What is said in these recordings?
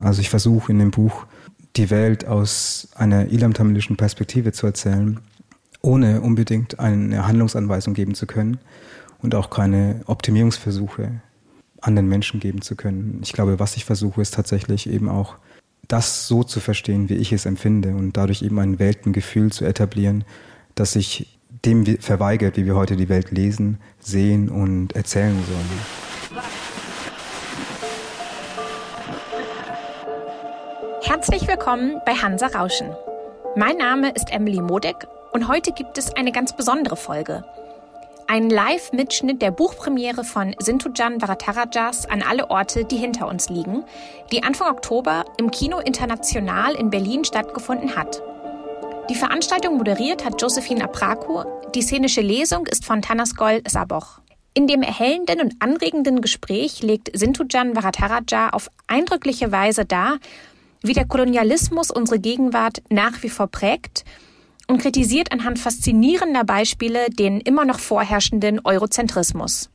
Also ich versuche in dem Buch die Welt aus einer ilam-tamilischen Perspektive zu erzählen, ohne unbedingt eine Handlungsanweisung geben zu können und auch keine Optimierungsversuche an den Menschen geben zu können. Ich glaube, was ich versuche, ist tatsächlich eben auch das so zu verstehen, wie ich es empfinde und dadurch eben ein Weltengefühl zu etablieren, das sich dem verweigert, wie wir heute die Welt lesen, sehen und erzählen sollen. Herzlich willkommen bei Hansa Rauschen. Mein Name ist Emily Modek und heute gibt es eine ganz besondere Folge. Ein Live-Mitschnitt der Buchpremiere von Sintujan Varatarajas an alle Orte, die hinter uns liegen, die Anfang Oktober im Kino International in Berlin stattgefunden hat. Die Veranstaltung moderiert hat Josephine Apraku. Die szenische Lesung ist von Tanaskol Saboch. In dem erhellenden und anregenden Gespräch legt Sintujan Varataraja auf eindrückliche Weise dar, wie der Kolonialismus unsere Gegenwart nach wie vor prägt und kritisiert anhand faszinierender Beispiele den immer noch vorherrschenden Eurozentrismus.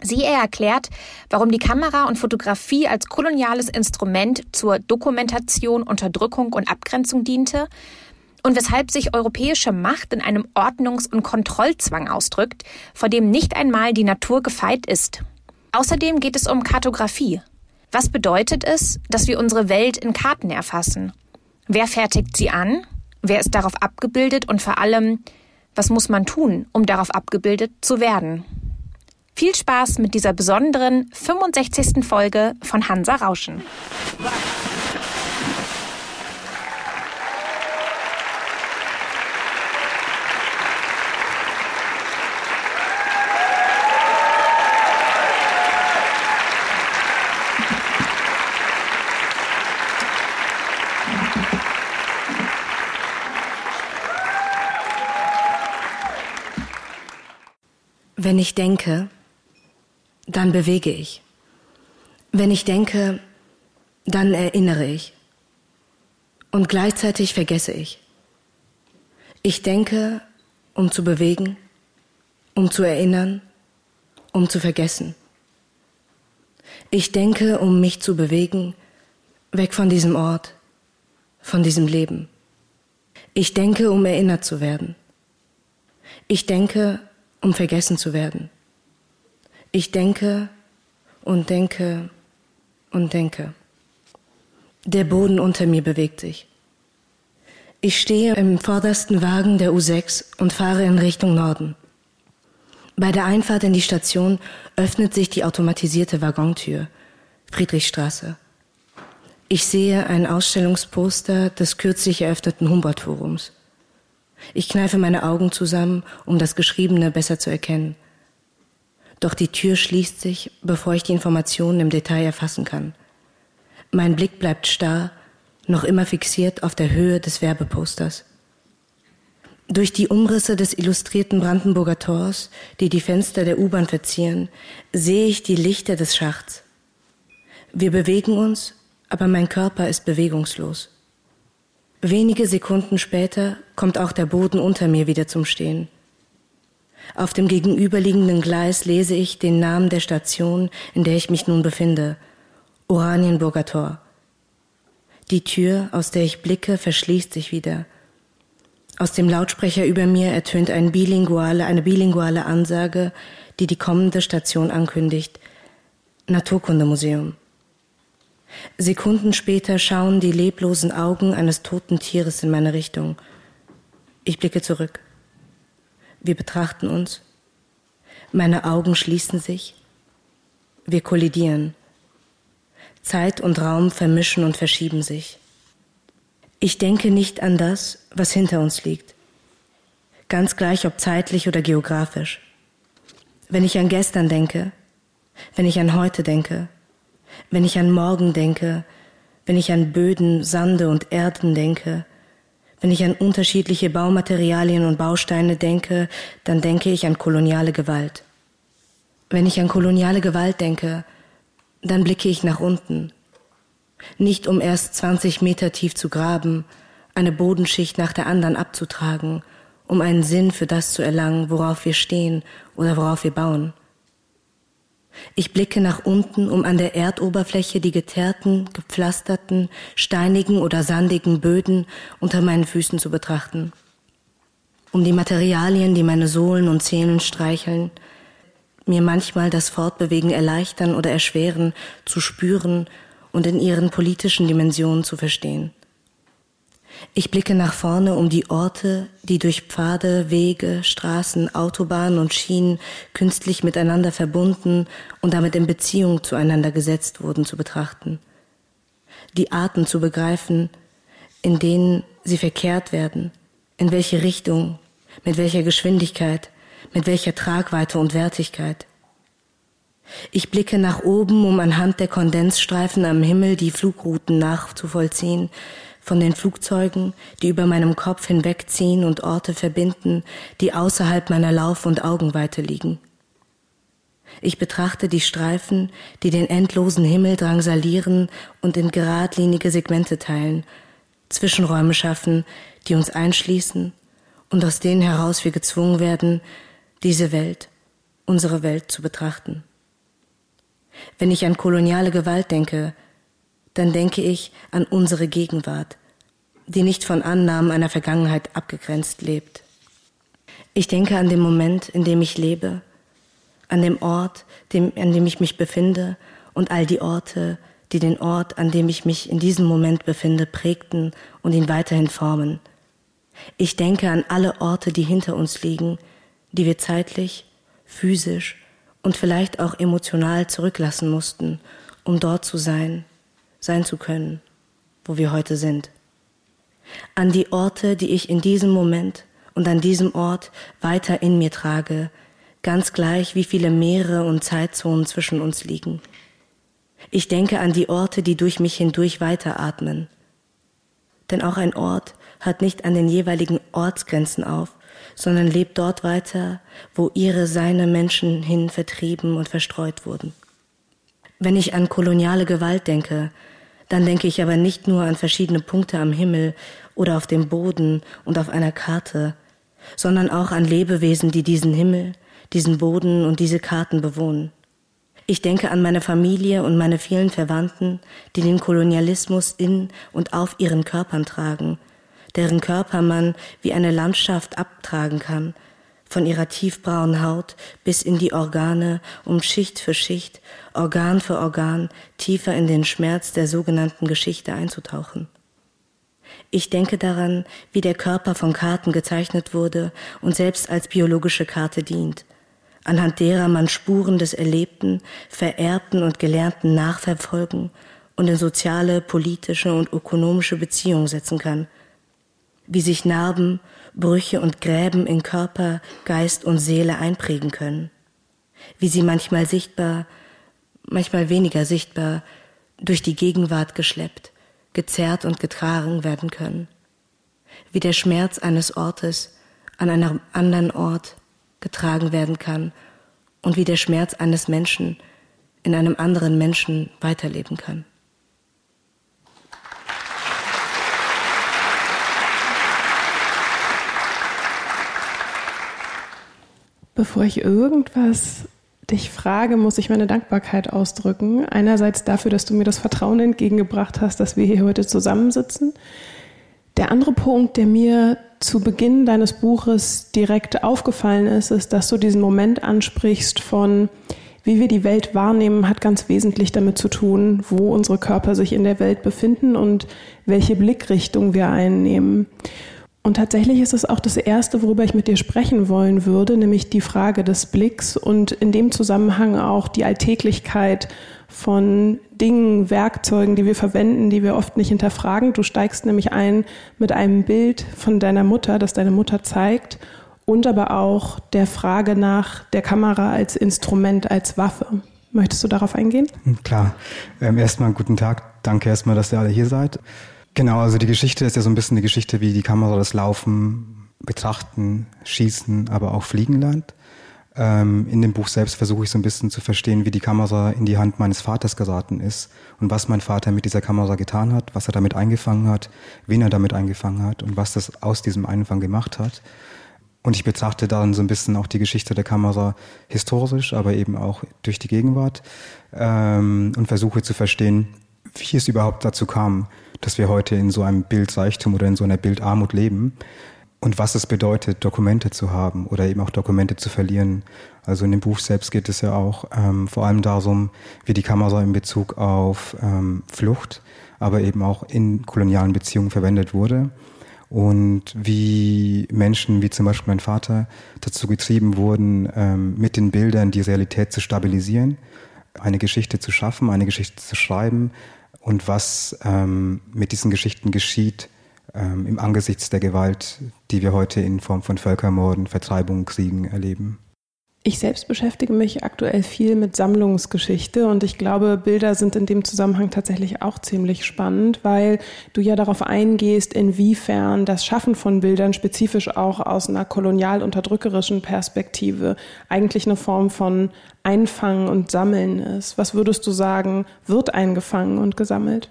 Sie erklärt, warum die Kamera und Fotografie als koloniales Instrument zur Dokumentation, Unterdrückung und Abgrenzung diente und weshalb sich europäische Macht in einem Ordnungs- und Kontrollzwang ausdrückt, vor dem nicht einmal die Natur gefeit ist. Außerdem geht es um Kartografie, was bedeutet es, dass wir unsere Welt in Karten erfassen? Wer fertigt sie an? Wer ist darauf abgebildet? Und vor allem, was muss man tun, um darauf abgebildet zu werden? Viel Spaß mit dieser besonderen 65. Folge von Hansa Rauschen. Wenn ich denke, dann bewege ich. Wenn ich denke, dann erinnere ich. Und gleichzeitig vergesse ich. Ich denke, um zu bewegen, um zu erinnern, um zu vergessen. Ich denke, um mich zu bewegen, weg von diesem Ort, von diesem Leben. Ich denke, um erinnert zu werden. Ich denke, um vergessen zu werden. Ich denke und denke und denke. Der Boden unter mir bewegt sich. Ich stehe im vordersten Wagen der U6 und fahre in Richtung Norden. Bei der Einfahrt in die Station öffnet sich die automatisierte Waggontür, Friedrichstraße. Ich sehe ein Ausstellungsposter des kürzlich eröffneten Humboldt-Forums. Ich kneife meine Augen zusammen, um das Geschriebene besser zu erkennen. Doch die Tür schließt sich, bevor ich die Informationen im Detail erfassen kann. Mein Blick bleibt starr, noch immer fixiert auf der Höhe des Werbeposters. Durch die Umrisse des illustrierten Brandenburger Tors, die die Fenster der U-Bahn verzieren, sehe ich die Lichter des Schachts. Wir bewegen uns, aber mein Körper ist bewegungslos. Wenige Sekunden später kommt auch der Boden unter mir wieder zum Stehen. Auf dem gegenüberliegenden Gleis lese ich den Namen der Station, in der ich mich nun befinde. Oranienburger Tor. Die Tür, aus der ich blicke, verschließt sich wieder. Aus dem Lautsprecher über mir ertönt ein bilinguale, eine bilinguale Ansage, die die kommende Station ankündigt. Naturkundemuseum. Sekunden später schauen die leblosen Augen eines toten Tieres in meine Richtung. Ich blicke zurück. Wir betrachten uns. Meine Augen schließen sich. Wir kollidieren. Zeit und Raum vermischen und verschieben sich. Ich denke nicht an das, was hinter uns liegt. Ganz gleich ob zeitlich oder geografisch. Wenn ich an gestern denke, wenn ich an heute denke, wenn ich an morgen denke, wenn ich an Böden, Sande und Erden denke, wenn ich an unterschiedliche Baumaterialien und Bausteine denke, dann denke ich an koloniale Gewalt. Wenn ich an koloniale Gewalt denke, dann blicke ich nach unten. Nicht um erst 20 Meter tief zu graben, eine Bodenschicht nach der anderen abzutragen, um einen Sinn für das zu erlangen, worauf wir stehen oder worauf wir bauen. Ich blicke nach unten, um an der Erdoberfläche die geteerten, gepflasterten, steinigen oder sandigen Böden unter meinen Füßen zu betrachten. Um die Materialien, die meine Sohlen und Zähnen streicheln, mir manchmal das Fortbewegen erleichtern oder erschweren, zu spüren und in ihren politischen Dimensionen zu verstehen. Ich blicke nach vorne, um die Orte, die durch Pfade, Wege, Straßen, Autobahnen und Schienen künstlich miteinander verbunden und damit in Beziehung zueinander gesetzt wurden, zu betrachten. Die Arten zu begreifen, in denen sie verkehrt werden, in welche Richtung, mit welcher Geschwindigkeit, mit welcher Tragweite und Wertigkeit. Ich blicke nach oben, um anhand der Kondensstreifen am Himmel die Flugrouten nachzuvollziehen, von den Flugzeugen, die über meinem Kopf hinwegziehen und Orte verbinden, die außerhalb meiner Lauf- und Augenweite liegen. Ich betrachte die Streifen, die den endlosen Himmel drangsalieren und in geradlinige Segmente teilen, Zwischenräume schaffen, die uns einschließen und aus denen heraus wir gezwungen werden, diese Welt, unsere Welt zu betrachten. Wenn ich an koloniale Gewalt denke, dann denke ich an unsere Gegenwart, die nicht von Annahmen einer Vergangenheit abgegrenzt lebt. Ich denke an den Moment, in dem ich lebe, an dem Ort, dem, an dem ich mich befinde und all die Orte, die den Ort, an dem ich mich in diesem Moment befinde, prägten und ihn weiterhin formen. Ich denke an alle Orte, die hinter uns liegen, die wir zeitlich, physisch und vielleicht auch emotional zurücklassen mussten, um dort zu sein, sein zu können, wo wir heute sind. An die Orte, die ich in diesem Moment und an diesem Ort weiter in mir trage, ganz gleich wie viele Meere und Zeitzonen zwischen uns liegen. Ich denke an die Orte, die durch mich hindurch weiteratmen. Denn auch ein Ort hört nicht an den jeweiligen Ortsgrenzen auf, sondern lebt dort weiter, wo ihre seine Menschen hin vertrieben und verstreut wurden. Wenn ich an koloniale Gewalt denke, dann denke ich aber nicht nur an verschiedene Punkte am Himmel oder auf dem Boden und auf einer Karte, sondern auch an Lebewesen, die diesen Himmel, diesen Boden und diese Karten bewohnen. Ich denke an meine Familie und meine vielen Verwandten, die den Kolonialismus in und auf ihren Körpern tragen, deren Körper man wie eine Landschaft abtragen kann, von ihrer tiefbraunen Haut bis in die Organe, um Schicht für Schicht, Organ für Organ tiefer in den Schmerz der sogenannten Geschichte einzutauchen. Ich denke daran, wie der Körper von Karten gezeichnet wurde und selbst als biologische Karte dient, anhand derer man Spuren des Erlebten, Vererbten und Gelernten nachverfolgen und in soziale, politische und ökonomische Beziehungen setzen kann, wie sich Narben, Brüche und Gräben in Körper, Geist und Seele einprägen können, wie sie manchmal sichtbar, manchmal weniger sichtbar, durch die Gegenwart geschleppt, gezerrt und getragen werden können, wie der Schmerz eines Ortes an einem anderen Ort getragen werden kann und wie der Schmerz eines Menschen in einem anderen Menschen weiterleben kann. Bevor ich irgendwas dich frage, muss ich meine Dankbarkeit ausdrücken. Einerseits dafür, dass du mir das Vertrauen entgegengebracht hast, dass wir hier heute zusammensitzen. Der andere Punkt, der mir zu Beginn deines Buches direkt aufgefallen ist, ist, dass du diesen Moment ansprichst von, wie wir die Welt wahrnehmen, hat ganz wesentlich damit zu tun, wo unsere Körper sich in der Welt befinden und welche Blickrichtung wir einnehmen. Und tatsächlich ist es auch das Erste, worüber ich mit dir sprechen wollen würde, nämlich die Frage des Blicks und in dem Zusammenhang auch die Alltäglichkeit von Dingen, Werkzeugen, die wir verwenden, die wir oft nicht hinterfragen. Du steigst nämlich ein mit einem Bild von deiner Mutter, das deine Mutter zeigt und aber auch der Frage nach der Kamera als Instrument, als Waffe. Möchtest du darauf eingehen? Klar. Ähm, erstmal guten Tag. Danke erstmal, dass ihr alle hier seid. Genau, also die Geschichte ist ja so ein bisschen die Geschichte, wie die Kamera das Laufen, Betrachten, Schießen, aber auch Fliegen lernt. Ähm, in dem Buch selbst versuche ich so ein bisschen zu verstehen, wie die Kamera in die Hand meines Vaters geraten ist und was mein Vater mit dieser Kamera getan hat, was er damit eingefangen hat, wen er damit eingefangen hat und was das aus diesem Einfang gemacht hat. Und ich betrachte darin so ein bisschen auch die Geschichte der Kamera historisch, aber eben auch durch die Gegenwart ähm, und versuche zu verstehen, wie es überhaupt dazu kam, dass wir heute in so einem Bildseichtum oder in so einer Bildarmut leben und was es bedeutet, Dokumente zu haben oder eben auch Dokumente zu verlieren. Also in dem Buch selbst geht es ja auch ähm, vor allem darum, wie die Kamera in Bezug auf ähm, Flucht, aber eben auch in kolonialen Beziehungen verwendet wurde und wie Menschen, wie zum Beispiel mein Vater, dazu getrieben wurden, ähm, mit den Bildern die Realität zu stabilisieren, eine Geschichte zu schaffen, eine Geschichte zu schreiben und was ähm, mit diesen Geschichten geschieht ähm, im Angesichts der Gewalt, die wir heute in Form von Völkermorden, Vertreibungen, Kriegen erleben. Ich selbst beschäftige mich aktuell viel mit Sammlungsgeschichte und ich glaube, Bilder sind in dem Zusammenhang tatsächlich auch ziemlich spannend, weil du ja darauf eingehst, inwiefern das Schaffen von Bildern spezifisch auch aus einer kolonial unterdrückerischen Perspektive eigentlich eine Form von Einfangen und Sammeln ist. Was würdest du sagen, wird eingefangen und gesammelt?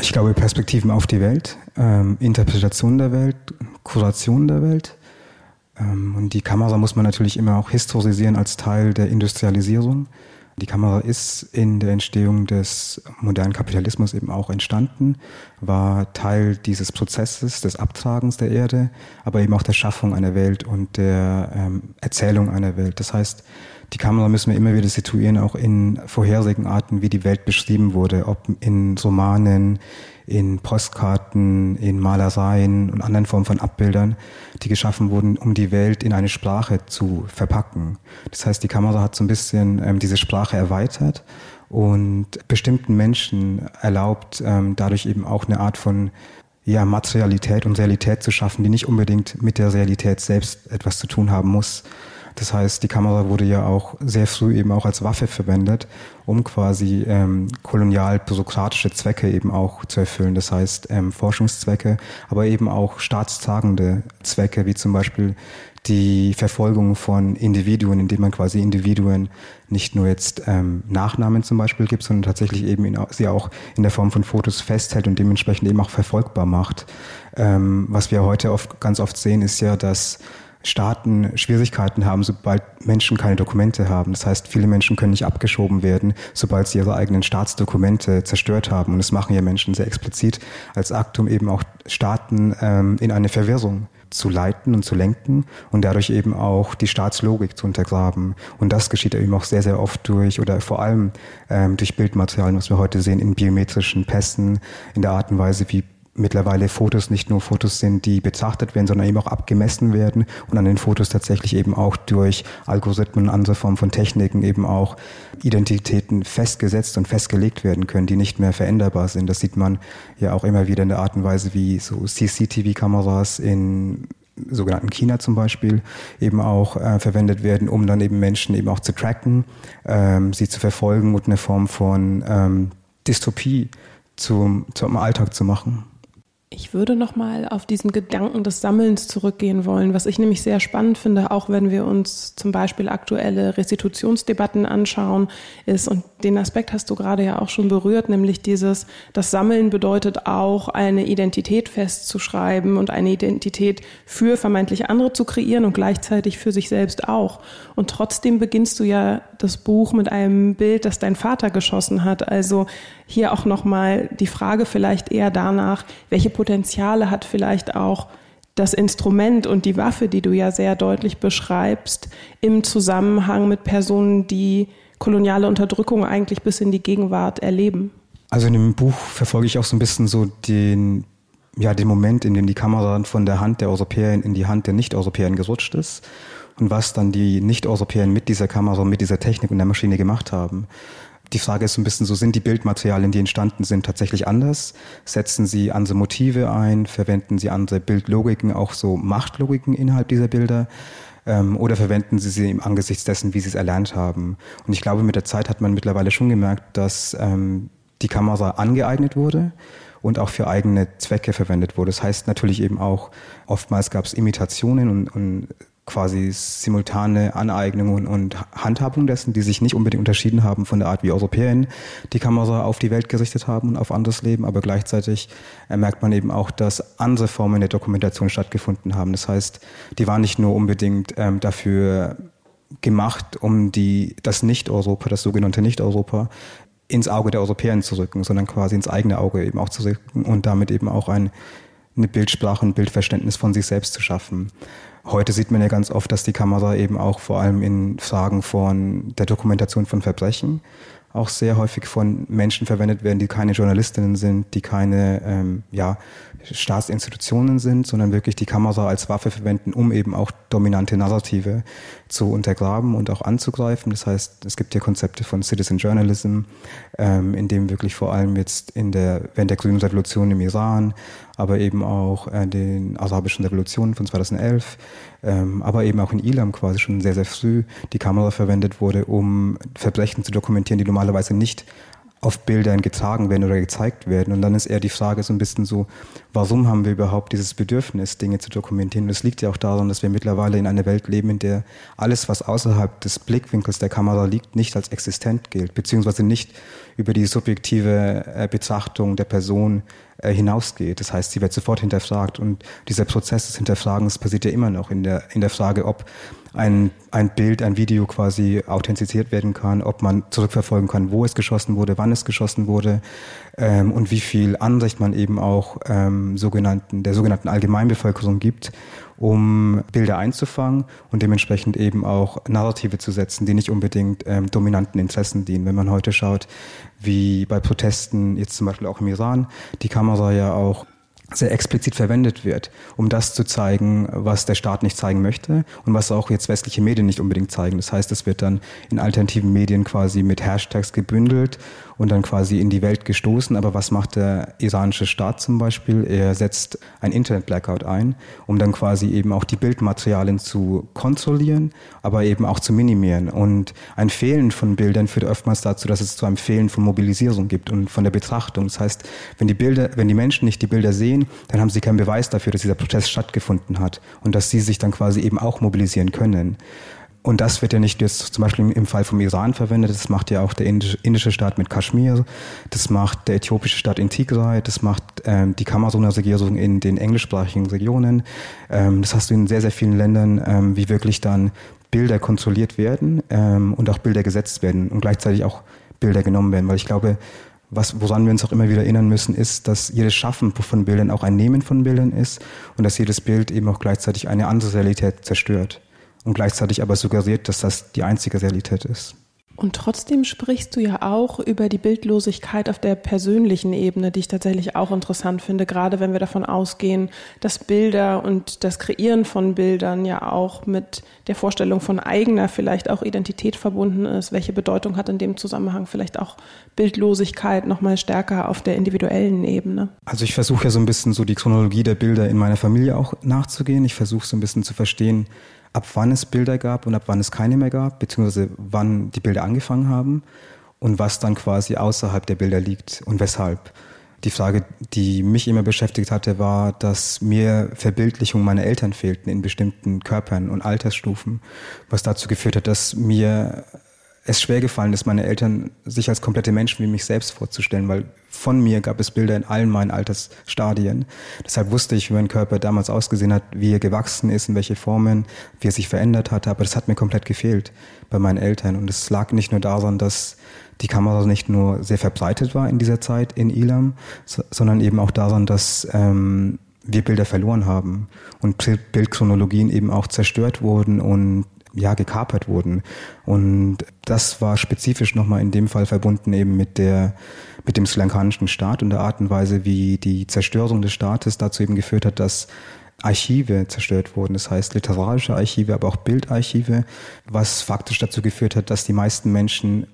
Ich glaube, Perspektiven auf die Welt, ähm, Interpretation der Welt, Kuration der Welt und die Kamera muss man natürlich immer auch historisieren als Teil der Industrialisierung. Die Kamera ist in der Entstehung des modernen Kapitalismus eben auch entstanden, war Teil dieses Prozesses des Abtragens der Erde, aber eben auch der Schaffung einer Welt und der ähm, Erzählung einer Welt. Das heißt, die Kamera müssen wir immer wieder situieren, auch in vorherigen Arten, wie die Welt beschrieben wurde, ob in Romanen, in Postkarten, in Malereien und anderen Formen von Abbildern, die geschaffen wurden, um die Welt in eine Sprache zu verpacken. Das heißt, die Kamera hat so ein bisschen ähm, diese Sprache erweitert und bestimmten Menschen erlaubt, ähm, dadurch eben auch eine Art von ja, Materialität und Realität zu schaffen, die nicht unbedingt mit der Realität selbst etwas zu tun haben muss, das heißt, die Kamera wurde ja auch sehr früh eben auch als Waffe verwendet, um quasi ähm, kolonial-bürokratische Zwecke eben auch zu erfüllen. Das heißt ähm, Forschungszwecke, aber eben auch staatstragende Zwecke, wie zum Beispiel die Verfolgung von Individuen, indem man quasi Individuen nicht nur jetzt ähm, Nachnamen zum Beispiel gibt, sondern tatsächlich eben in, sie auch in der Form von Fotos festhält und dementsprechend eben auch verfolgbar macht. Ähm, was wir heute oft, ganz oft sehen, ist ja, dass Staaten Schwierigkeiten haben, sobald Menschen keine Dokumente haben. Das heißt, viele Menschen können nicht abgeschoben werden, sobald sie ihre eigenen Staatsdokumente zerstört haben. Und das machen ja Menschen sehr explizit als Akt, um eben auch Staaten ähm, in eine Verwirrung zu leiten und zu lenken und dadurch eben auch die Staatslogik zu untergraben. Und das geschieht eben auch sehr, sehr oft durch oder vor allem ähm, durch Bildmaterialien, was wir heute sehen in biometrischen Pässen, in der Art und Weise, wie mittlerweile Fotos nicht nur Fotos sind, die betrachtet werden, sondern eben auch abgemessen werden und an den Fotos tatsächlich eben auch durch Algorithmen und andere Formen von Techniken eben auch Identitäten festgesetzt und festgelegt werden können, die nicht mehr veränderbar sind. Das sieht man ja auch immer wieder in der Art und Weise, wie so CCTV-Kameras in sogenannten China zum Beispiel eben auch äh, verwendet werden, um dann eben Menschen eben auch zu tracken, ähm, sie zu verfolgen und eine Form von ähm, Dystopie zum, zum Alltag zu machen. Ich würde noch mal auf diesen Gedanken des Sammelns zurückgehen wollen, was ich nämlich sehr spannend finde, auch wenn wir uns zum Beispiel aktuelle Restitutionsdebatten anschauen, ist, und den Aspekt hast du gerade ja auch schon berührt, nämlich dieses, das Sammeln bedeutet auch, eine Identität festzuschreiben und eine Identität für vermeintlich andere zu kreieren und gleichzeitig für sich selbst auch. Und trotzdem beginnst du ja das Buch mit einem Bild, das dein Vater geschossen hat. Also hier auch noch mal die Frage vielleicht eher danach, welche Potenziale hat vielleicht auch das Instrument und die Waffe, die du ja sehr deutlich beschreibst, im Zusammenhang mit Personen, die koloniale Unterdrückung eigentlich bis in die Gegenwart erleben? Also in dem Buch verfolge ich auch so ein bisschen so den, ja, den Moment, in dem die Kamera von der Hand der Europäer in die Hand der Nicht-Europäer gerutscht ist und was dann die Nicht-Europäer mit dieser Kamera, mit dieser Technik und der Maschine gemacht haben. Die Frage ist so ein bisschen so, sind die Bildmaterialien, die entstanden sind, tatsächlich anders? Setzen sie andere Motive ein? Verwenden sie andere Bildlogiken, auch so Machtlogiken innerhalb dieser Bilder? Ähm, oder verwenden sie sie im Angesichts dessen, wie sie es erlernt haben? Und ich glaube, mit der Zeit hat man mittlerweile schon gemerkt, dass ähm, die Kamera angeeignet wurde und auch für eigene Zwecke verwendet wurde. Das heißt natürlich eben auch, oftmals gab es Imitationen und, und quasi simultane Aneignungen und Handhabung dessen, die sich nicht unbedingt unterschieden haben von der Art, wie Europäer die Kamera auf die Welt gerichtet haben und auf anderes Leben, aber gleichzeitig äh, merkt man eben auch, dass andere Formen der Dokumentation stattgefunden haben. Das heißt, die waren nicht nur unbedingt ähm, dafür gemacht, um die, das Nicht-Europa, das sogenannte Nicht-Europa, ins Auge der Europäer zu rücken, sondern quasi ins eigene Auge eben auch zu rücken und damit eben auch ein, eine Bildsprache und Bildverständnis von sich selbst zu schaffen. Heute sieht man ja ganz oft, dass die Kamera eben auch vor allem in Fragen von der Dokumentation von Verbrechen auch sehr häufig von Menschen verwendet werden, die keine Journalistinnen sind, die keine ähm, ja, Staatsinstitutionen sind, sondern wirklich die Kamera als Waffe verwenden, um eben auch dominante Narrative zu untergraben und auch anzugreifen. Das heißt, es gibt hier Konzepte von Citizen Journalism, ähm, in dem wirklich vor allem jetzt in der, während der grünen Revolution im Iran, aber eben auch äh, den arabischen Revolutionen von 2011, ähm, aber eben auch in Ilam quasi schon sehr, sehr früh die Kamera verwendet wurde, um Verbrechen zu dokumentieren, die normalerweise nicht auf Bildern getragen werden oder gezeigt werden. Und dann ist eher die Frage so ein bisschen so, warum haben wir überhaupt dieses Bedürfnis, Dinge zu dokumentieren? Und es liegt ja auch daran, dass wir mittlerweile in einer Welt leben, in der alles, was außerhalb des Blickwinkels der Kamera liegt, nicht als existent gilt, beziehungsweise nicht über die subjektive äh, Betrachtung der Person äh, hinausgeht. Das heißt, sie wird sofort hinterfragt. Und dieser Prozess des Hinterfragens passiert ja immer noch in der, in der Frage, ob ein, ein Bild, ein Video quasi authentiziert werden kann, ob man zurückverfolgen kann, wo es geschossen wurde, wann es geschossen wurde ähm, und wie viel Ansicht man eben auch ähm, sogenannten, der sogenannten Allgemeinbevölkerung gibt, um Bilder einzufangen und dementsprechend eben auch Narrative zu setzen, die nicht unbedingt ähm, dominanten Interessen dienen. Wenn man heute schaut, wie bei Protesten, jetzt zum Beispiel auch im Iran, die Kamera ja auch sehr explizit verwendet wird, um das zu zeigen, was der Staat nicht zeigen möchte und was auch jetzt westliche Medien nicht unbedingt zeigen. Das heißt, es wird dann in alternativen Medien quasi mit Hashtags gebündelt und dann quasi in die Welt gestoßen. Aber was macht der iranische Staat zum Beispiel? Er setzt ein Internet-Blackout ein, um dann quasi eben auch die Bildmaterialien zu kontrollieren, aber eben auch zu minimieren. Und ein Fehlen von Bildern führt oftmals dazu, dass es zu einem Fehlen von Mobilisierung gibt und von der Betrachtung. Das heißt, wenn die Bilder, wenn die Menschen nicht die Bilder sehen, dann haben sie keinen Beweis dafür, dass dieser Protest stattgefunden hat und dass sie sich dann quasi eben auch mobilisieren können. Und das wird ja nicht jetzt zum Beispiel im Fall vom Iran verwendet, das macht ja auch der indische, indische Staat mit Kaschmir, das macht der äthiopische Staat in Tigray, das macht ähm, die Kameruner Regierung in den englischsprachigen Regionen. Ähm, das hast du in sehr, sehr vielen Ländern, ähm, wie wirklich dann Bilder kontrolliert werden ähm, und auch Bilder gesetzt werden und gleichzeitig auch Bilder genommen werden. Weil ich glaube, was, woran wir uns auch immer wieder erinnern müssen, ist, dass jedes Schaffen von Bildern auch ein Nehmen von Bildern ist und dass jedes Bild eben auch gleichzeitig eine andere Realität zerstört und gleichzeitig aber suggeriert, dass das die einzige Realität ist. Und trotzdem sprichst du ja auch über die Bildlosigkeit auf der persönlichen Ebene, die ich tatsächlich auch interessant finde, gerade wenn wir davon ausgehen, dass Bilder und das Kreieren von Bildern ja auch mit der Vorstellung von eigener, vielleicht auch Identität verbunden ist. Welche Bedeutung hat in dem Zusammenhang vielleicht auch Bildlosigkeit nochmal stärker auf der individuellen Ebene? Also ich versuche ja so ein bisschen so die Chronologie der Bilder in meiner Familie auch nachzugehen. Ich versuche so ein bisschen zu verstehen, ab wann es Bilder gab und ab wann es keine mehr gab, beziehungsweise wann die Bilder angefangen haben und was dann quasi außerhalb der Bilder liegt und weshalb. Die Frage, die mich immer beschäftigt hatte, war, dass mir Verbildlichungen meiner Eltern fehlten in bestimmten Körpern und Altersstufen, was dazu geführt hat, dass mir es schwer gefallen ist, meine Eltern sich als komplette Menschen wie mich selbst vorzustellen, weil von mir gab es Bilder in allen meinen Altersstadien. Deshalb wusste ich, wie mein Körper damals ausgesehen hat, wie er gewachsen ist, in welche Formen, wie er sich verändert hatte, aber das hat mir komplett gefehlt bei meinen Eltern. Und es lag nicht nur daran, dass die Kamera nicht nur sehr verbreitet war in dieser Zeit in Ilam, sondern eben auch daran, dass ähm, wir Bilder verloren haben und Bildchronologien eben auch zerstört wurden und ja, gekapert wurden. Und das war spezifisch nochmal in dem Fall verbunden eben mit der, mit dem sri lankanischen Staat und der Art und Weise, wie die Zerstörung des Staates dazu eben geführt hat, dass Archive zerstört wurden, das heißt literarische Archive, aber auch Bildarchive, was faktisch dazu geführt hat, dass die meisten Menschen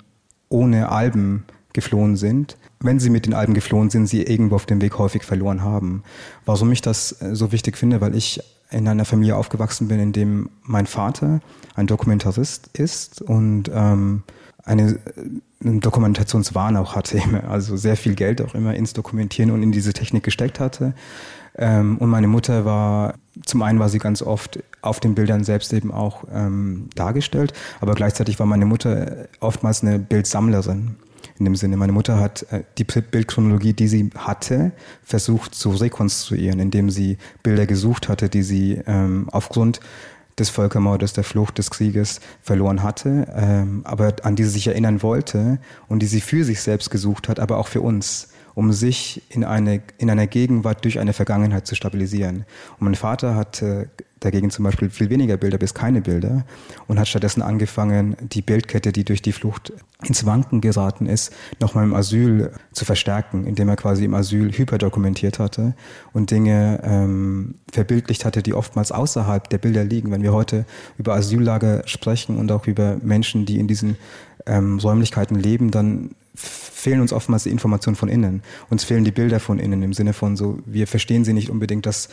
ohne Alben geflohen sind. Wenn sie mit den Alben geflohen sind, sie irgendwo auf dem Weg häufig verloren haben. Warum ich das so wichtig finde, weil ich in einer Familie aufgewachsen bin, in dem mein Vater ein Dokumentarist ist und ähm, eine, eine Dokumentationswahn auch hatte, also sehr viel Geld auch immer ins Dokumentieren und in diese Technik gesteckt hatte. Ähm, und meine Mutter war, zum einen war sie ganz oft auf den Bildern selbst eben auch ähm, dargestellt. Aber gleichzeitig war meine Mutter oftmals eine Bildsammlerin. In dem Sinne, meine Mutter hat äh, die Bildchronologie, die sie hatte, versucht zu rekonstruieren, indem sie Bilder gesucht hatte, die sie ähm, aufgrund des Völkermordes, der Flucht, des Krieges verloren hatte, ähm, aber an die sie sich erinnern wollte und die sie für sich selbst gesucht hat, aber auch für uns um sich in, eine, in einer Gegenwart durch eine Vergangenheit zu stabilisieren. Und mein Vater hatte dagegen zum Beispiel viel weniger Bilder bis keine Bilder und hat stattdessen angefangen, die Bildkette, die durch die Flucht ins Wanken geraten ist, nochmal im Asyl zu verstärken, indem er quasi im Asyl hyperdokumentiert hatte und Dinge ähm, verbildlicht hatte, die oftmals außerhalb der Bilder liegen. Wenn wir heute über Asyllager sprechen und auch über Menschen, die in diesen ähm, Räumlichkeiten leben, dann fehlen uns oftmals die Informationen von innen. Uns fehlen die Bilder von innen im Sinne von so, wir verstehen sie nicht unbedingt, dass,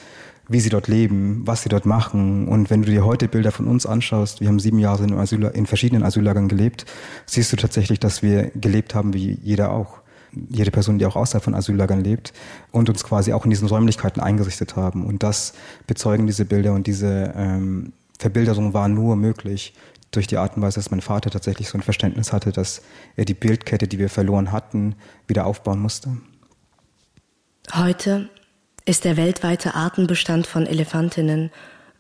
wie sie dort leben, was sie dort machen. Und wenn du dir heute Bilder von uns anschaust, wir haben sieben Jahre in, Asyl, in verschiedenen Asyllagern gelebt, siehst du tatsächlich, dass wir gelebt haben wie jeder auch. Jede Person, die auch außerhalb von Asyllagern lebt und uns quasi auch in diesen Räumlichkeiten eingerichtet haben. Und das bezeugen diese Bilder und diese ähm, Verbilderung war nur möglich durch die Art und Weise, dass mein Vater tatsächlich so ein Verständnis hatte, dass er die Bildkette, die wir verloren hatten, wieder aufbauen musste. Heute ist der weltweite Artenbestand von Elefantinnen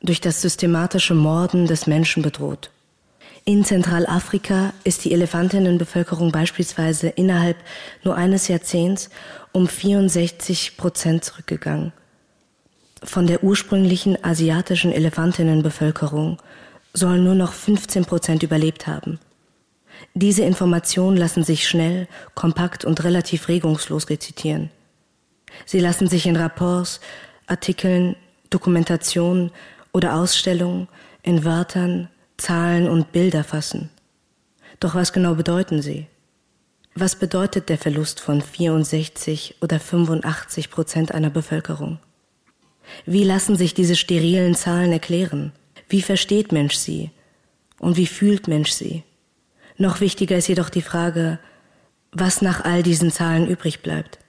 durch das systematische Morden des Menschen bedroht. In Zentralafrika ist die Elefantinnenbevölkerung beispielsweise innerhalb nur eines Jahrzehnts um 64 Prozent zurückgegangen. Von der ursprünglichen asiatischen Elefantinnenbevölkerung sollen nur noch 15 Prozent überlebt haben. Diese Informationen lassen sich schnell, kompakt und relativ regungslos rezitieren. Sie lassen sich in Rapports, Artikeln, Dokumentationen oder Ausstellungen in Wörtern, Zahlen und Bilder fassen. Doch was genau bedeuten sie? Was bedeutet der Verlust von 64 oder 85 Prozent einer Bevölkerung? Wie lassen sich diese sterilen Zahlen erklären? Wie versteht Mensch sie? Und wie fühlt Mensch sie? Noch wichtiger ist jedoch die Frage, was nach all diesen Zahlen übrig bleibt.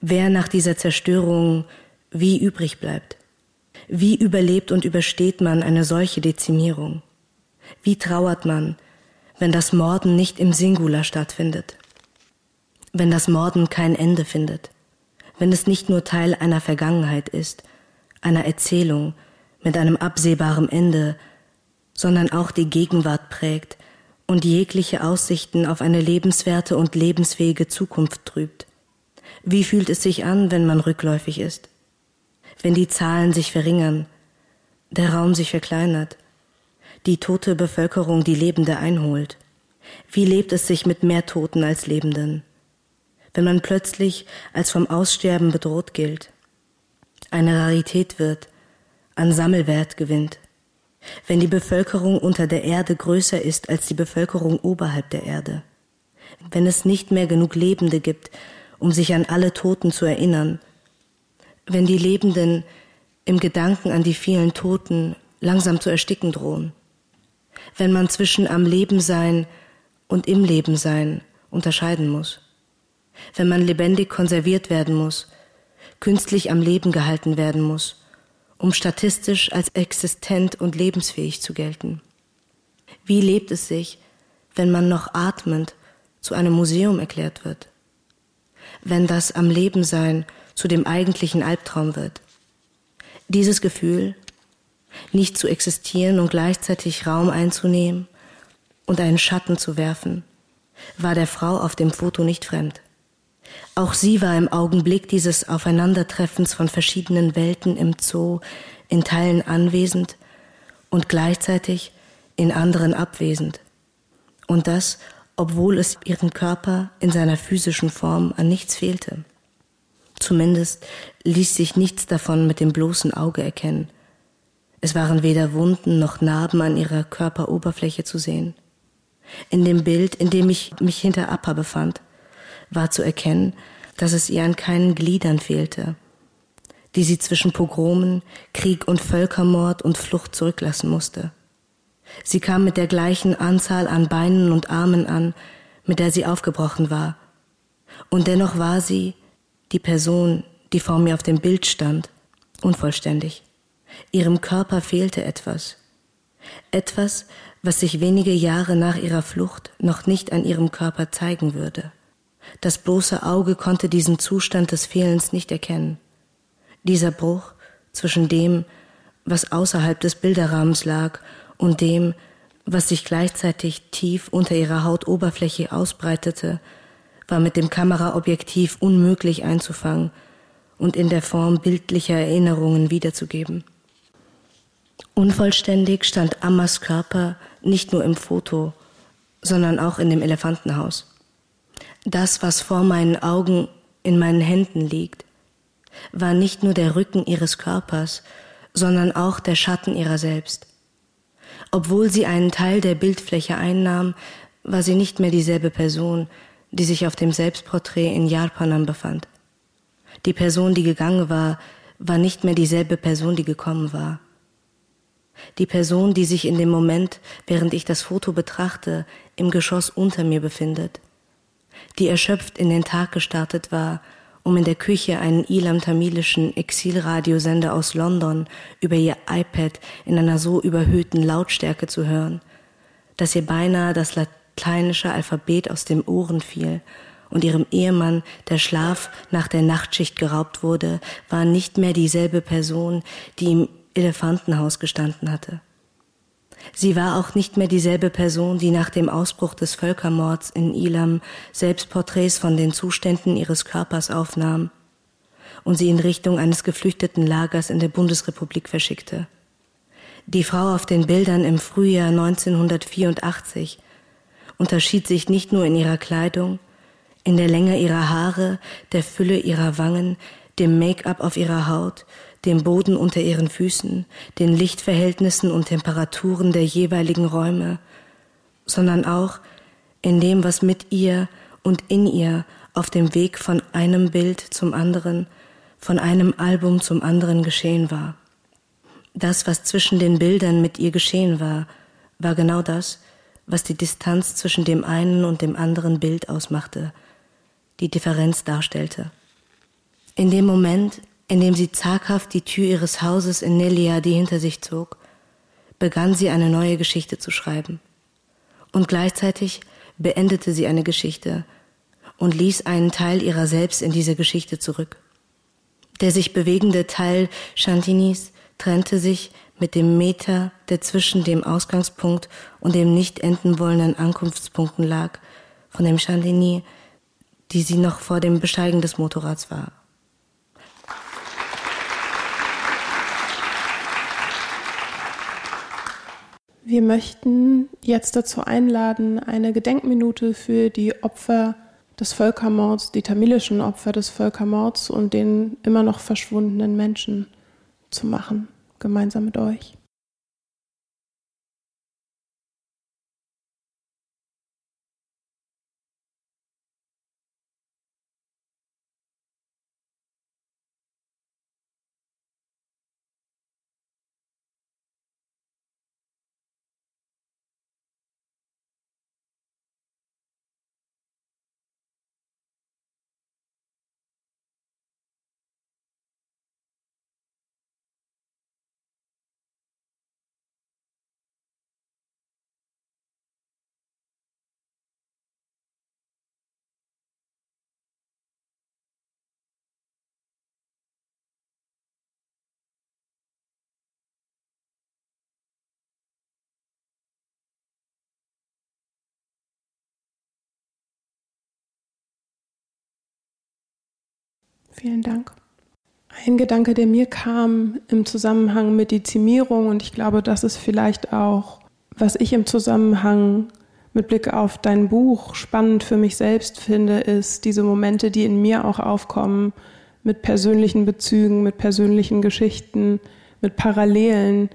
Wer nach dieser Zerstörung wie übrig bleibt. Wie überlebt und übersteht man eine solche Dezimierung? Wie trauert man, wenn das Morden nicht im Singular stattfindet? Wenn das Morden kein Ende findet? Wenn es nicht nur Teil einer Vergangenheit ist, einer Erzählung, mit einem absehbaren Ende, sondern auch die Gegenwart prägt und jegliche Aussichten auf eine lebenswerte und lebensfähige Zukunft trübt. Wie fühlt es sich an, wenn man rückläufig ist? Wenn die Zahlen sich verringern, der Raum sich verkleinert, die tote Bevölkerung die Lebende einholt? Wie lebt es sich mit mehr Toten als Lebenden? Wenn man plötzlich als vom Aussterben bedroht gilt, eine Rarität wird, an Sammelwert gewinnt. Wenn die Bevölkerung unter der Erde größer ist als die Bevölkerung oberhalb der Erde. Wenn es nicht mehr genug Lebende gibt, um sich an alle Toten zu erinnern. Wenn die Lebenden im Gedanken an die vielen Toten langsam zu ersticken drohen. Wenn man zwischen am Leben sein und im Leben sein unterscheiden muss. Wenn man lebendig konserviert werden muss, künstlich am Leben gehalten werden muss um statistisch als existent und lebensfähig zu gelten? Wie lebt es sich, wenn man noch atmend zu einem Museum erklärt wird? Wenn das am Leben sein zu dem eigentlichen Albtraum wird? Dieses Gefühl, nicht zu existieren und gleichzeitig Raum einzunehmen und einen Schatten zu werfen, war der Frau auf dem Foto nicht fremd. Auch sie war im Augenblick dieses Aufeinandertreffens von verschiedenen Welten im Zoo in Teilen anwesend und gleichzeitig in anderen abwesend. Und das, obwohl es ihren Körper in seiner physischen Form an nichts fehlte. Zumindest ließ sich nichts davon mit dem bloßen Auge erkennen. Es waren weder Wunden noch Narben an ihrer Körperoberfläche zu sehen. In dem Bild, in dem ich mich hinter Appa befand, war zu erkennen, dass es ihr an keinen Gliedern fehlte, die sie zwischen Pogromen, Krieg und Völkermord und Flucht zurücklassen musste. Sie kam mit der gleichen Anzahl an Beinen und Armen an, mit der sie aufgebrochen war. Und dennoch war sie, die Person, die vor mir auf dem Bild stand, unvollständig. Ihrem Körper fehlte etwas. Etwas, was sich wenige Jahre nach ihrer Flucht noch nicht an ihrem Körper zeigen würde. Das bloße Auge konnte diesen Zustand des Fehlens nicht erkennen. Dieser Bruch zwischen dem, was außerhalb des Bilderrahmens lag, und dem, was sich gleichzeitig tief unter ihrer Hautoberfläche ausbreitete, war mit dem Kameraobjektiv unmöglich einzufangen und in der Form bildlicher Erinnerungen wiederzugeben. Unvollständig stand Ammas Körper nicht nur im Foto, sondern auch in dem Elefantenhaus. Das, was vor meinen Augen in meinen Händen liegt, war nicht nur der Rücken ihres Körpers, sondern auch der Schatten ihrer selbst. Obwohl sie einen Teil der Bildfläche einnahm, war sie nicht mehr dieselbe Person, die sich auf dem Selbstporträt in Jarpanam befand. Die Person, die gegangen war, war nicht mehr dieselbe Person, die gekommen war. Die Person, die sich in dem Moment, während ich das Foto betrachte, im Geschoss unter mir befindet. Die erschöpft in den Tag gestartet war, um in der Küche einen ilam-tamilischen Exilradiosender aus London über ihr iPad in einer so überhöhten Lautstärke zu hören, dass ihr beinahe das lateinische Alphabet aus dem Ohren fiel und ihrem Ehemann der Schlaf nach der Nachtschicht geraubt wurde, war nicht mehr dieselbe Person, die im Elefantenhaus gestanden hatte. Sie war auch nicht mehr dieselbe Person, die nach dem Ausbruch des Völkermords in Ilam selbst Porträts von den Zuständen ihres Körpers aufnahm und sie in Richtung eines geflüchteten Lagers in der Bundesrepublik verschickte. Die Frau auf den Bildern im Frühjahr 1984 unterschied sich nicht nur in ihrer Kleidung, in der Länge ihrer Haare, der Fülle ihrer Wangen, dem Make-up auf ihrer Haut, dem Boden unter ihren Füßen, den Lichtverhältnissen und Temperaturen der jeweiligen Räume, sondern auch in dem, was mit ihr und in ihr auf dem Weg von einem Bild zum anderen, von einem Album zum anderen geschehen war. Das, was zwischen den Bildern mit ihr geschehen war, war genau das, was die Distanz zwischen dem einen und dem anderen Bild ausmachte, die Differenz darstellte. In dem Moment, indem sie zaghaft die Tür ihres Hauses in Neliadi hinter sich zog, begann sie eine neue Geschichte zu schreiben. Und gleichzeitig beendete sie eine Geschichte und ließ einen Teil ihrer selbst in diese Geschichte zurück. Der sich bewegende Teil Chantinis trennte sich mit dem Meter, der zwischen dem Ausgangspunkt und dem nicht enden wollenden Ankunftspunkten lag, von dem Chandini, die sie noch vor dem Besteigen des Motorrads war. Wir möchten jetzt dazu einladen, eine Gedenkminute für die Opfer des Völkermords, die tamilischen Opfer des Völkermords und den immer noch verschwundenen Menschen zu machen, gemeinsam mit euch. Vielen Dank. Ein Gedanke, der mir kam im Zusammenhang mit Dezimierung, und ich glaube, das ist vielleicht auch, was ich im Zusammenhang mit Blick auf dein Buch spannend für mich selbst finde, ist diese Momente, die in mir auch aufkommen, mit persönlichen Bezügen, mit persönlichen Geschichten, mit Parallelen,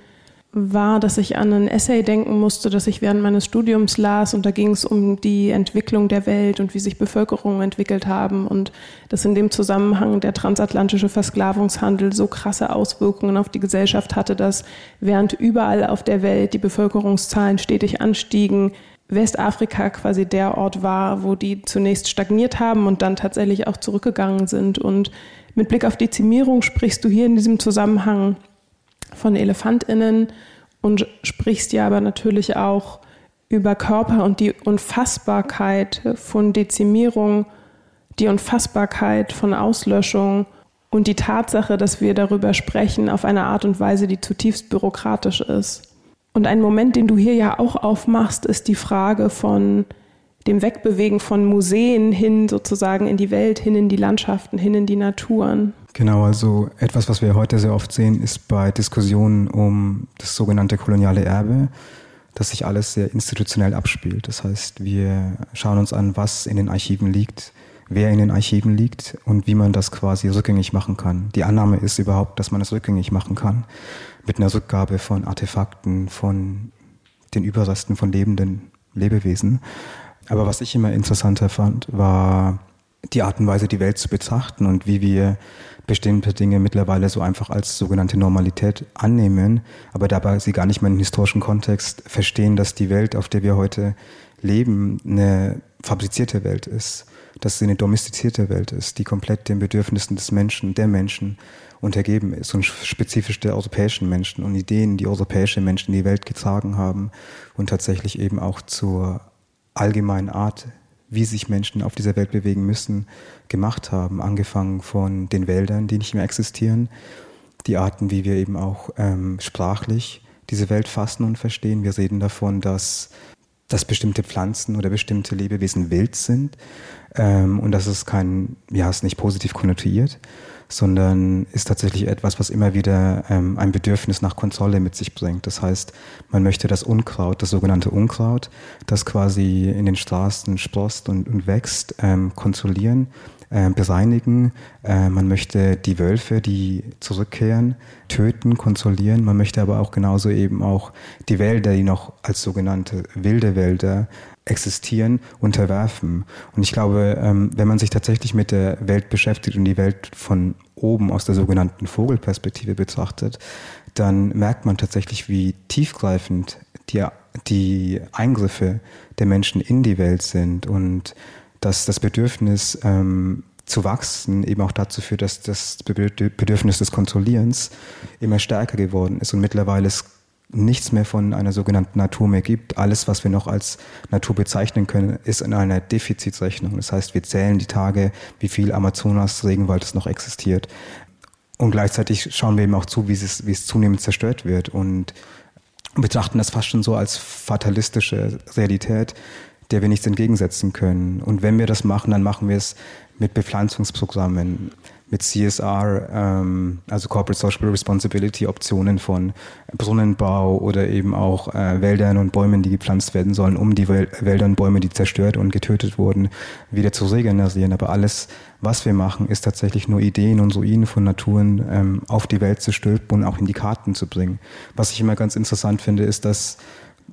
war, dass ich an ein Essay denken musste, das ich während meines Studiums las und da ging es um die Entwicklung der Welt und wie sich Bevölkerungen entwickelt haben und dass in dem Zusammenhang der transatlantische Versklavungshandel so krasse Auswirkungen auf die Gesellschaft hatte, dass während überall auf der Welt die Bevölkerungszahlen stetig anstiegen, Westafrika quasi der Ort war, wo die zunächst stagniert haben und dann tatsächlich auch zurückgegangen sind. Und mit Blick auf Dezimierung sprichst du hier in diesem Zusammenhang von Elefantinnen und sprichst ja aber natürlich auch über Körper und die Unfassbarkeit von Dezimierung, die Unfassbarkeit von Auslöschung und die Tatsache, dass wir darüber sprechen auf eine Art und Weise, die zutiefst bürokratisch ist. Und ein Moment, den du hier ja auch aufmachst, ist die Frage von dem Wegbewegen von Museen hin sozusagen in die Welt, hin in die Landschaften, hin in die Naturen. Genau, also etwas, was wir heute sehr oft sehen, ist bei Diskussionen um das sogenannte koloniale Erbe, dass sich alles sehr institutionell abspielt. Das heißt, wir schauen uns an, was in den Archiven liegt, wer in den Archiven liegt und wie man das quasi rückgängig machen kann. Die Annahme ist überhaupt, dass man es rückgängig machen kann mit einer Rückgabe von Artefakten, von den Überresten von lebenden Lebewesen. Aber was ich immer interessanter fand, war die Art und Weise, die Welt zu betrachten und wie wir bestimmte Dinge mittlerweile so einfach als sogenannte Normalität annehmen, aber dabei sie gar nicht mehr im historischen Kontext verstehen, dass die Welt, auf der wir heute leben, eine fabrizierte Welt ist, dass sie eine domestizierte Welt ist, die komplett den Bedürfnissen des Menschen, der Menschen untergeben ist und spezifisch der europäischen Menschen und Ideen, die europäische Menschen in die Welt getragen haben und tatsächlich eben auch zur allgemeinen Art, wie sich Menschen auf dieser Welt bewegen müssen, gemacht haben. Angefangen von den Wäldern, die nicht mehr existieren, die Arten, wie wir eben auch ähm, sprachlich diese Welt fassen und verstehen. Wir reden davon, dass, dass bestimmte Pflanzen oder bestimmte Lebewesen wild sind ähm, und dass es kein, ja, es nicht positiv konnotiert sondern ist tatsächlich etwas, was immer wieder ähm, ein Bedürfnis nach Kontrolle mit sich bringt. Das heißt, man möchte das Unkraut, das sogenannte Unkraut, das quasi in den Straßen sprost und, und wächst, ähm, kontrollieren, äh, bereinigen. Äh, man möchte die Wölfe, die zurückkehren, töten, kontrollieren. Man möchte aber auch genauso eben auch die Wälder, die noch als sogenannte wilde Wälder existieren, unterwerfen. Und ich glaube, ähm, wenn man sich tatsächlich mit der Welt beschäftigt und die Welt von oben aus der sogenannten Vogelperspektive betrachtet, dann merkt man tatsächlich, wie tiefgreifend die, die Eingriffe der Menschen in die Welt sind und dass das Bedürfnis ähm, zu wachsen eben auch dazu führt, dass das Bedürfnis des Kontrollierens immer stärker geworden ist und mittlerweile es nichts mehr von einer sogenannten Natur mehr gibt. Alles, was wir noch als Natur bezeichnen können, ist in einer Defizitrechnung. Das heißt, wir zählen die Tage, wie viel Amazonas-Regenwald es noch existiert. Und gleichzeitig schauen wir eben auch zu, wie es, wie es zunehmend zerstört wird und betrachten das fast schon so als fatalistische Realität, der wir nichts entgegensetzen können. Und wenn wir das machen, dann machen wir es mit Bepflanzungsprogrammen, mit CSR, ähm, also Corporate Social Responsibility Optionen von Brunnenbau oder eben auch äh, Wäldern und Bäumen, die gepflanzt werden sollen, um die Wälder und Bäume, die zerstört und getötet wurden, wieder zu regenerieren. Aber alles, was wir machen, ist tatsächlich nur Ideen und Ruinen von Naturen ähm, auf die Welt zu stülpen und auch in die Karten zu bringen. Was ich immer ganz interessant finde, ist, dass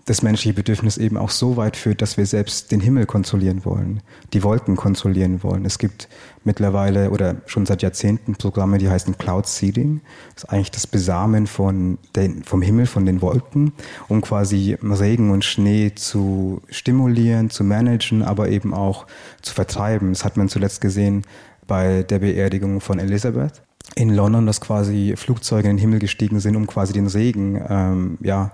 das menschliche Bedürfnis eben auch so weit führt, dass wir selbst den Himmel kontrollieren wollen, die Wolken kontrollieren wollen. Es gibt mittlerweile oder schon seit Jahrzehnten Programme, die heißen Cloud Seeding. Das ist eigentlich das Besamen von den, vom Himmel, von den Wolken, um quasi Regen und Schnee zu stimulieren, zu managen, aber eben auch zu vertreiben. Das hat man zuletzt gesehen bei der Beerdigung von Elisabeth in London, dass quasi Flugzeuge in den Himmel gestiegen sind, um quasi den Regen ähm, ja,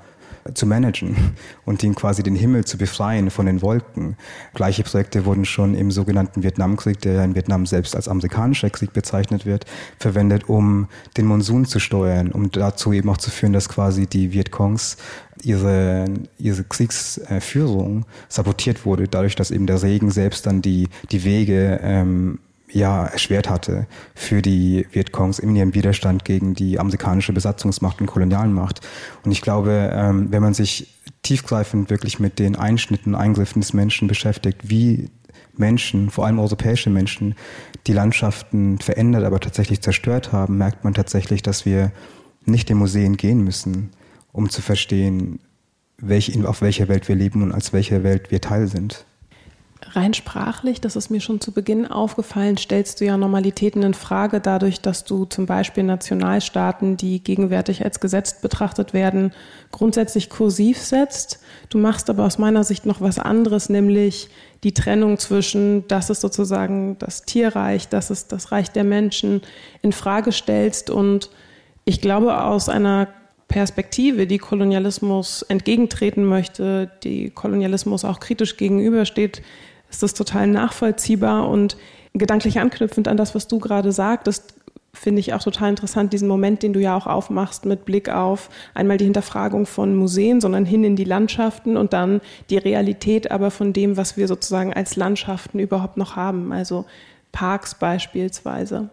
zu managen und ihn quasi den Himmel zu befreien von den Wolken. Gleiche Projekte wurden schon im sogenannten Vietnamkrieg, der in Vietnam selbst als amerikanischer Krieg bezeichnet wird, verwendet, um den Monsun zu steuern, um dazu eben auch zu führen, dass quasi die Vietcongs ihre, ihre Kriegsführung sabotiert wurde, dadurch, dass eben der Regen selbst dann die, die Wege ähm, ja erschwert hatte für die Vietcongs in ihrem Widerstand gegen die amerikanische Besatzungsmacht und Kolonialmacht. Und ich glaube, ähm, wenn man sich tiefgreifend wirklich mit den Einschnitten, Eingriffen des Menschen beschäftigt, wie Menschen, vor allem europäische Menschen, die Landschaften verändert, aber tatsächlich zerstört haben, merkt man tatsächlich, dass wir nicht in Museen gehen müssen, um zu verstehen, welche, auf welcher Welt wir leben und als welcher Welt wir Teil sind. Rein sprachlich, das ist mir schon zu Beginn aufgefallen, stellst du ja Normalitäten in Frage, dadurch, dass du zum Beispiel Nationalstaaten, die gegenwärtig als gesetzt betrachtet werden, grundsätzlich kursiv setzt. Du machst aber aus meiner Sicht noch was anderes, nämlich die Trennung zwischen, das ist sozusagen das Tierreich, das ist das Reich der Menschen, in Frage stellst und ich glaube aus einer Perspektive, die Kolonialismus entgegentreten möchte, die Kolonialismus auch kritisch gegenübersteht, ist das total nachvollziehbar und gedanklich anknüpfend an das, was du gerade sagtest, finde ich auch total interessant, diesen Moment, den du ja auch aufmachst mit Blick auf einmal die Hinterfragung von Museen, sondern hin in die Landschaften und dann die Realität aber von dem, was wir sozusagen als Landschaften überhaupt noch haben, also Parks beispielsweise.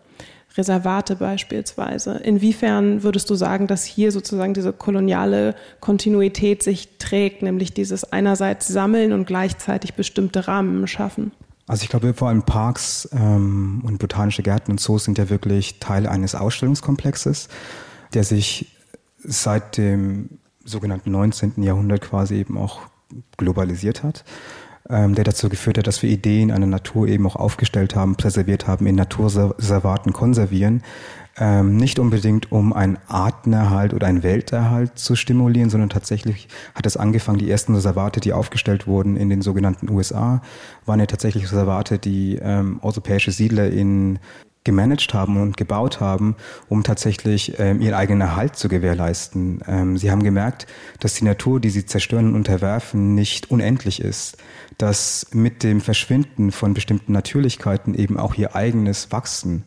Reservate beispielsweise. Inwiefern würdest du sagen, dass hier sozusagen diese koloniale Kontinuität sich trägt, nämlich dieses einerseits Sammeln und gleichzeitig bestimmte Rahmen schaffen? Also ich glaube, vor allem Parks ähm, und botanische Gärten und so sind ja wirklich Teil eines Ausstellungskomplexes, der sich seit dem sogenannten 19. Jahrhundert quasi eben auch globalisiert hat, ähm, der dazu geführt hat, dass wir Ideen einer Natur eben auch aufgestellt haben, präserviert haben, in Naturreservaten konservieren, ähm, nicht unbedingt um einen Artenerhalt oder einen Welterhalt zu stimulieren, sondern tatsächlich hat es angefangen, die ersten Reservate, die aufgestellt wurden in den sogenannten USA, waren ja tatsächlich Reservate, die ähm, europäische Siedler in gemanagt haben und gebaut haben, um tatsächlich ähm, ihren eigenen Erhalt zu gewährleisten. Ähm, sie haben gemerkt, dass die Natur, die sie zerstören und unterwerfen, nicht unendlich ist, dass mit dem Verschwinden von bestimmten Natürlichkeiten eben auch ihr eigenes Wachsen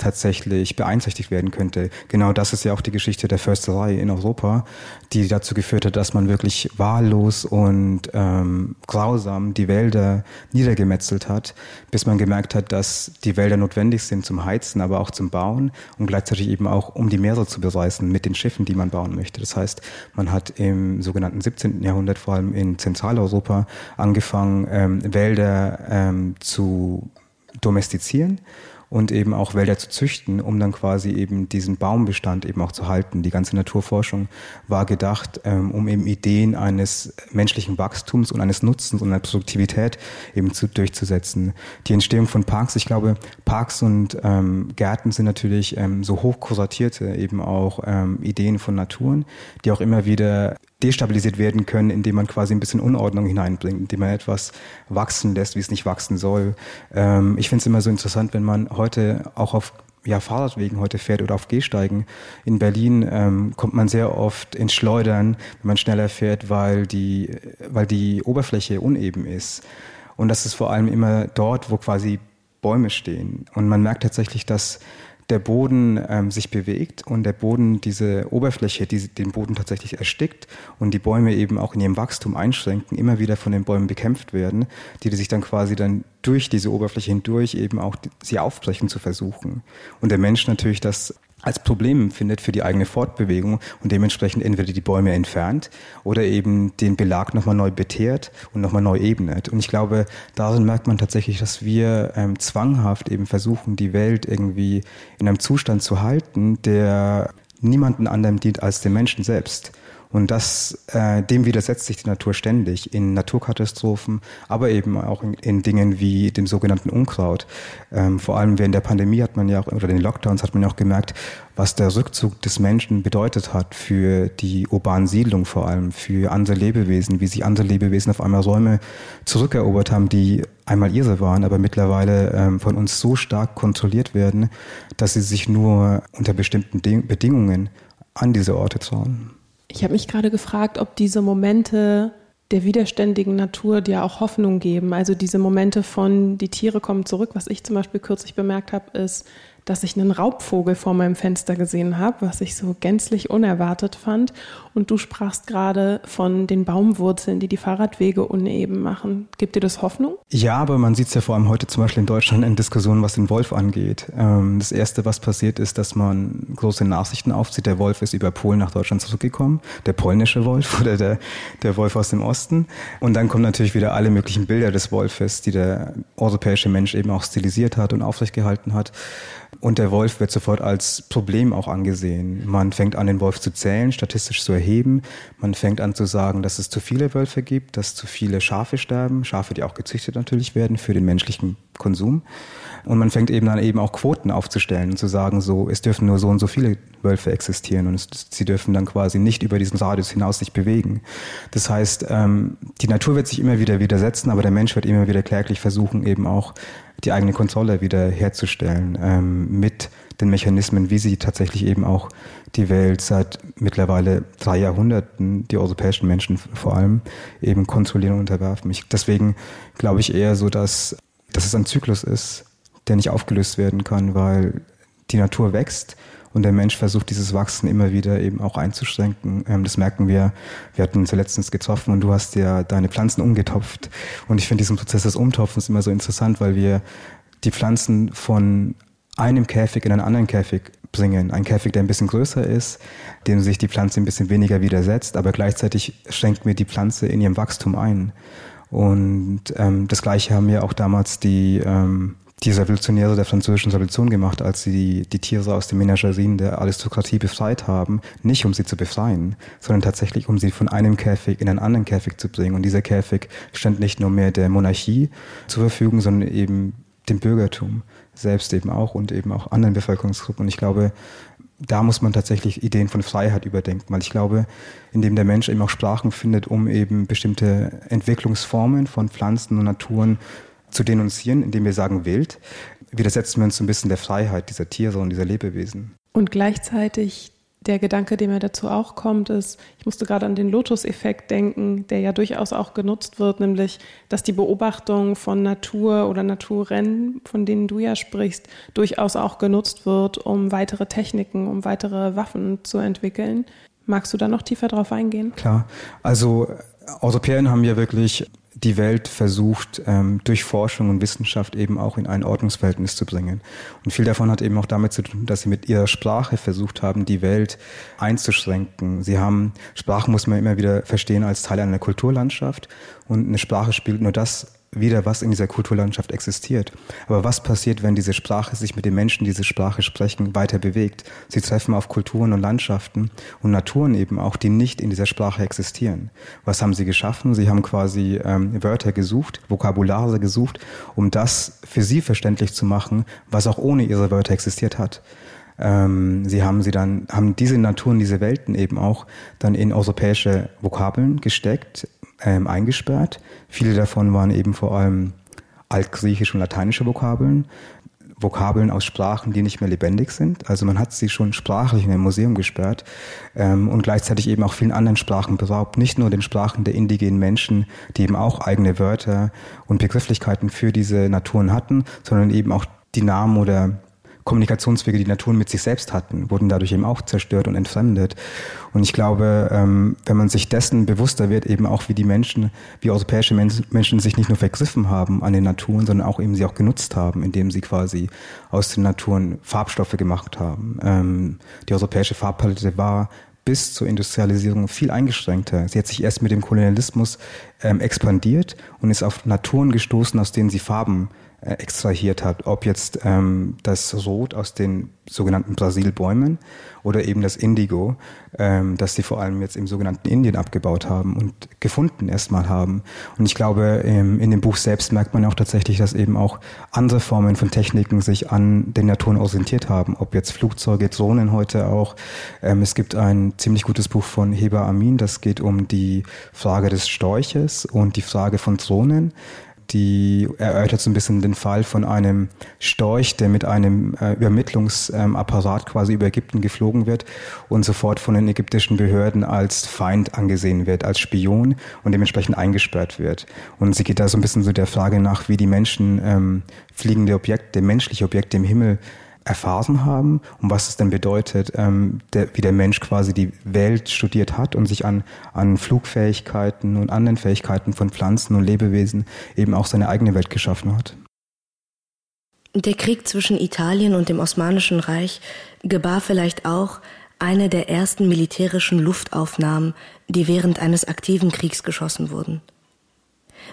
tatsächlich beeinträchtigt werden könnte. Genau das ist ja auch die Geschichte der Försterei in Europa, die dazu geführt hat, dass man wirklich wahllos und ähm, grausam die Wälder niedergemetzelt hat, bis man gemerkt hat, dass die Wälder notwendig sind zum Heizen, aber auch zum Bauen und gleichzeitig eben auch, um die Meere zu bereisen mit den Schiffen, die man bauen möchte. Das heißt, man hat im sogenannten 17. Jahrhundert, vor allem in Zentraleuropa, angefangen, ähm, Wälder ähm, zu domestizieren und eben auch Wälder zu züchten, um dann quasi eben diesen Baumbestand eben auch zu halten. Die ganze Naturforschung war gedacht, ähm, um eben Ideen eines menschlichen Wachstums und eines Nutzens und einer Produktivität eben zu, durchzusetzen. Die Entstehung von Parks, ich glaube, Parks und ähm, Gärten sind natürlich ähm, so hochkuratierte eben auch ähm, Ideen von Naturen, die auch immer wieder destabilisiert werden können, indem man quasi ein bisschen Unordnung hineinbringt, indem man etwas wachsen lässt, wie es nicht wachsen soll. Ähm, ich finde es immer so interessant, wenn man heute auch auf ja, Fahrradwegen heute fährt oder auf Gehsteigen. In Berlin ähm, kommt man sehr oft ins Schleudern, wenn man schneller fährt, weil die, weil die Oberfläche uneben ist. Und das ist vor allem immer dort, wo quasi Bäume stehen. Und man merkt tatsächlich, dass der Boden ähm, sich bewegt und der Boden diese Oberfläche, die den Boden tatsächlich erstickt und die Bäume eben auch in ihrem Wachstum einschränken, immer wieder von den Bäumen bekämpft werden, die, sich dann quasi dann durch diese Oberfläche hindurch eben auch sie aufbrechen zu versuchen. Und der Mensch natürlich das als Problem empfindet für die eigene Fortbewegung und dementsprechend entweder die Bäume entfernt oder eben den Belag nochmal neu beteert und nochmal neu ebnet. Und ich glaube, darin merkt man tatsächlich, dass wir ähm, zwanghaft eben versuchen, die Welt irgendwie in einem Zustand zu halten, der niemanden anderem dient als dem Menschen selbst. Und das, äh, dem widersetzt sich die Natur ständig in Naturkatastrophen, aber eben auch in, in Dingen wie dem sogenannten Unkraut. Ähm, vor allem während der Pandemie hat man ja auch, oder den Lockdowns hat man ja auch gemerkt, was der Rückzug des Menschen bedeutet hat für die urbanen Siedlungen vor allem, für andere Lebewesen, wie sich andere Lebewesen auf einmal Räume zurückerobert haben, die einmal ihre waren, aber mittlerweile ähm, von uns so stark kontrolliert werden, dass sie sich nur unter bestimmten Bedingungen an diese Orte trauen. Ich habe mich gerade gefragt, ob diese Momente der widerständigen Natur dir auch Hoffnung geben. Also diese Momente von die Tiere kommen zurück. Was ich zum Beispiel kürzlich bemerkt habe, ist, dass ich einen Raubvogel vor meinem Fenster gesehen habe, was ich so gänzlich unerwartet fand. Und du sprachst gerade von den Baumwurzeln, die die Fahrradwege uneben machen. Gibt dir das Hoffnung? Ja, aber man sieht es ja vor allem heute zum Beispiel in Deutschland in Diskussionen, was den Wolf angeht. Ähm, das Erste, was passiert ist, dass man große Nachrichten aufzieht. Der Wolf ist über Polen nach Deutschland zurückgekommen. Der polnische Wolf oder der, der Wolf aus dem Osten. Und dann kommen natürlich wieder alle möglichen Bilder des Wolfes, die der europäische Mensch eben auch stilisiert hat und aufrechtgehalten hat. Und der Wolf wird sofort als Problem auch angesehen. Man fängt an, den Wolf zu zählen, statistisch zu erheben. Man fängt an zu sagen, dass es zu viele Wölfe gibt, dass zu viele Schafe sterben, Schafe, die auch gezüchtet natürlich werden für den menschlichen Konsum. Und man fängt eben dann eben auch Quoten aufzustellen und zu sagen, so, es dürfen nur so und so viele Wölfe existieren und es, sie dürfen dann quasi nicht über diesen Radius hinaus sich bewegen. Das heißt, ähm, die Natur wird sich immer wieder widersetzen, aber der Mensch wird immer wieder kläglich versuchen, eben auch die eigene Kontrolle wieder herzustellen ähm, mit den Mechanismen, wie sie tatsächlich eben auch die Welt seit mittlerweile drei Jahrhunderten, die europäischen Menschen vor allem, eben kontrollieren und unterwerfen. Ich, deswegen glaube ich eher so, dass, dass es ein Zyklus ist, der nicht aufgelöst werden kann, weil die Natur wächst und der Mensch versucht, dieses Wachsen immer wieder eben auch einzuschränken. Ähm, das merken wir. Wir hatten uns ja letztens getroffen und du hast ja deine Pflanzen umgetopft. Und ich finde diesen Prozess des Umtopfens immer so interessant, weil wir die Pflanzen von einem Käfig in einen anderen Käfig bringen. Ein Käfig, der ein bisschen größer ist, dem sich die Pflanze ein bisschen weniger widersetzt, aber gleichzeitig schränken wir die Pflanze in ihrem Wachstum ein. Und ähm, das Gleiche haben wir auch damals die ähm, die Revolutionäre der französischen Revolution gemacht, als sie die Tiere aus den Menagerien der Aristokratie befreit haben, nicht um sie zu befreien, sondern tatsächlich um sie von einem Käfig in einen anderen Käfig zu bringen. Und dieser Käfig stand nicht nur mehr der Monarchie zur Verfügung, sondern eben dem Bürgertum selbst eben auch und eben auch anderen Bevölkerungsgruppen. Und ich glaube, da muss man tatsächlich Ideen von Freiheit überdenken, weil ich glaube, indem der Mensch eben auch Sprachen findet, um eben bestimmte Entwicklungsformen von Pflanzen und Naturen zu denunzieren, indem wir sagen wild, widersetzen wir uns ein bisschen der Freiheit dieser Tiere und dieser Lebewesen. Und gleichzeitig der Gedanke, der mir dazu auch kommt, ist, ich musste gerade an den Lotus-Effekt denken, der ja durchaus auch genutzt wird, nämlich, dass die Beobachtung von Natur oder Naturrennen, von denen du ja sprichst, durchaus auch genutzt wird, um weitere Techniken, um weitere Waffen zu entwickeln. Magst du da noch tiefer drauf eingehen? Klar. Also Europäer haben ja wirklich die Welt versucht, ähm, durch Forschung und Wissenschaft eben auch in ein Ordnungsverhältnis zu bringen. Und viel davon hat eben auch damit zu tun, dass sie mit ihrer Sprache versucht haben, die Welt einzuschränken. Sie haben, Sprache muss man immer wieder verstehen als Teil einer Kulturlandschaft und eine Sprache spielt nur das wieder, was in dieser Kulturlandschaft existiert. Aber was passiert, wenn diese Sprache sich mit den Menschen, die diese Sprache sprechen, weiter bewegt? Sie treffen auf Kulturen und Landschaften und Naturen eben auch, die nicht in dieser Sprache existieren. Was haben sie geschaffen? Sie haben quasi ähm, Wörter gesucht, Vokabulare gesucht, um das für sie verständlich zu machen, was auch ohne ihre Wörter existiert hat ähm, sie haben sie dann, haben diese Naturen, diese Welten eben auch dann in europäische Vokabeln gesteckt, ähm, eingesperrt. Viele davon waren eben vor allem altgriechische und lateinische Vokabeln. Vokabeln aus Sprachen, die nicht mehr lebendig sind. Also man hat sie schon sprachlich in ein Museum gesperrt ähm, und gleichzeitig eben auch vielen anderen Sprachen beraubt. Nicht nur den Sprachen der indigenen Menschen, die eben auch eigene Wörter und Begrifflichkeiten für diese Naturen hatten, sondern eben auch die Namen oder Kommunikationswege, die Natur mit sich selbst hatten, wurden dadurch eben auch zerstört und entfremdet. Und ich glaube, ähm, wenn man sich dessen bewusster wird, eben auch wie die Menschen, wie europäische Menschen sich nicht nur vergriffen haben an den Naturen, sondern auch eben sie auch genutzt haben, indem sie quasi aus den Naturen Farbstoffe gemacht haben. Ähm, die europäische Farbpalette war bis zur Industrialisierung viel eingeschränkter. Sie hat sich erst mit dem Kolonialismus ähm, expandiert und ist auf Naturen gestoßen, aus denen sie Farben extrahiert hat, ob jetzt ähm, das Rot aus den sogenannten Brasilbäumen oder eben das Indigo, ähm, das sie vor allem jetzt im sogenannten Indien abgebaut haben und gefunden erstmal haben. Und ich glaube, ähm, in dem Buch selbst merkt man auch tatsächlich, dass eben auch andere Formen von Techniken sich an den Naturen orientiert haben, ob jetzt Flugzeuge, Drohnen heute auch. Ähm, es gibt ein ziemlich gutes Buch von Heba Amin, das geht um die Frage des Storches und die Frage von Drohnen die erörtert so ein bisschen den Fall von einem Storch, der mit einem äh, Übermittlungsapparat quasi über Ägypten geflogen wird und sofort von den ägyptischen Behörden als Feind angesehen wird, als Spion und dementsprechend eingesperrt wird. Und sie geht da so ein bisschen so der Frage nach, wie die Menschen ähm, fliegende Objekte, menschliche Objekte im Himmel erfahren haben und was es denn bedeutet, ähm, der, wie der Mensch quasi die Welt studiert hat und sich an, an Flugfähigkeiten und anderen Fähigkeiten von Pflanzen und Lebewesen eben auch seine eigene Welt geschaffen hat. Der Krieg zwischen Italien und dem Osmanischen Reich gebar vielleicht auch eine der ersten militärischen Luftaufnahmen, die während eines aktiven Kriegs geschossen wurden.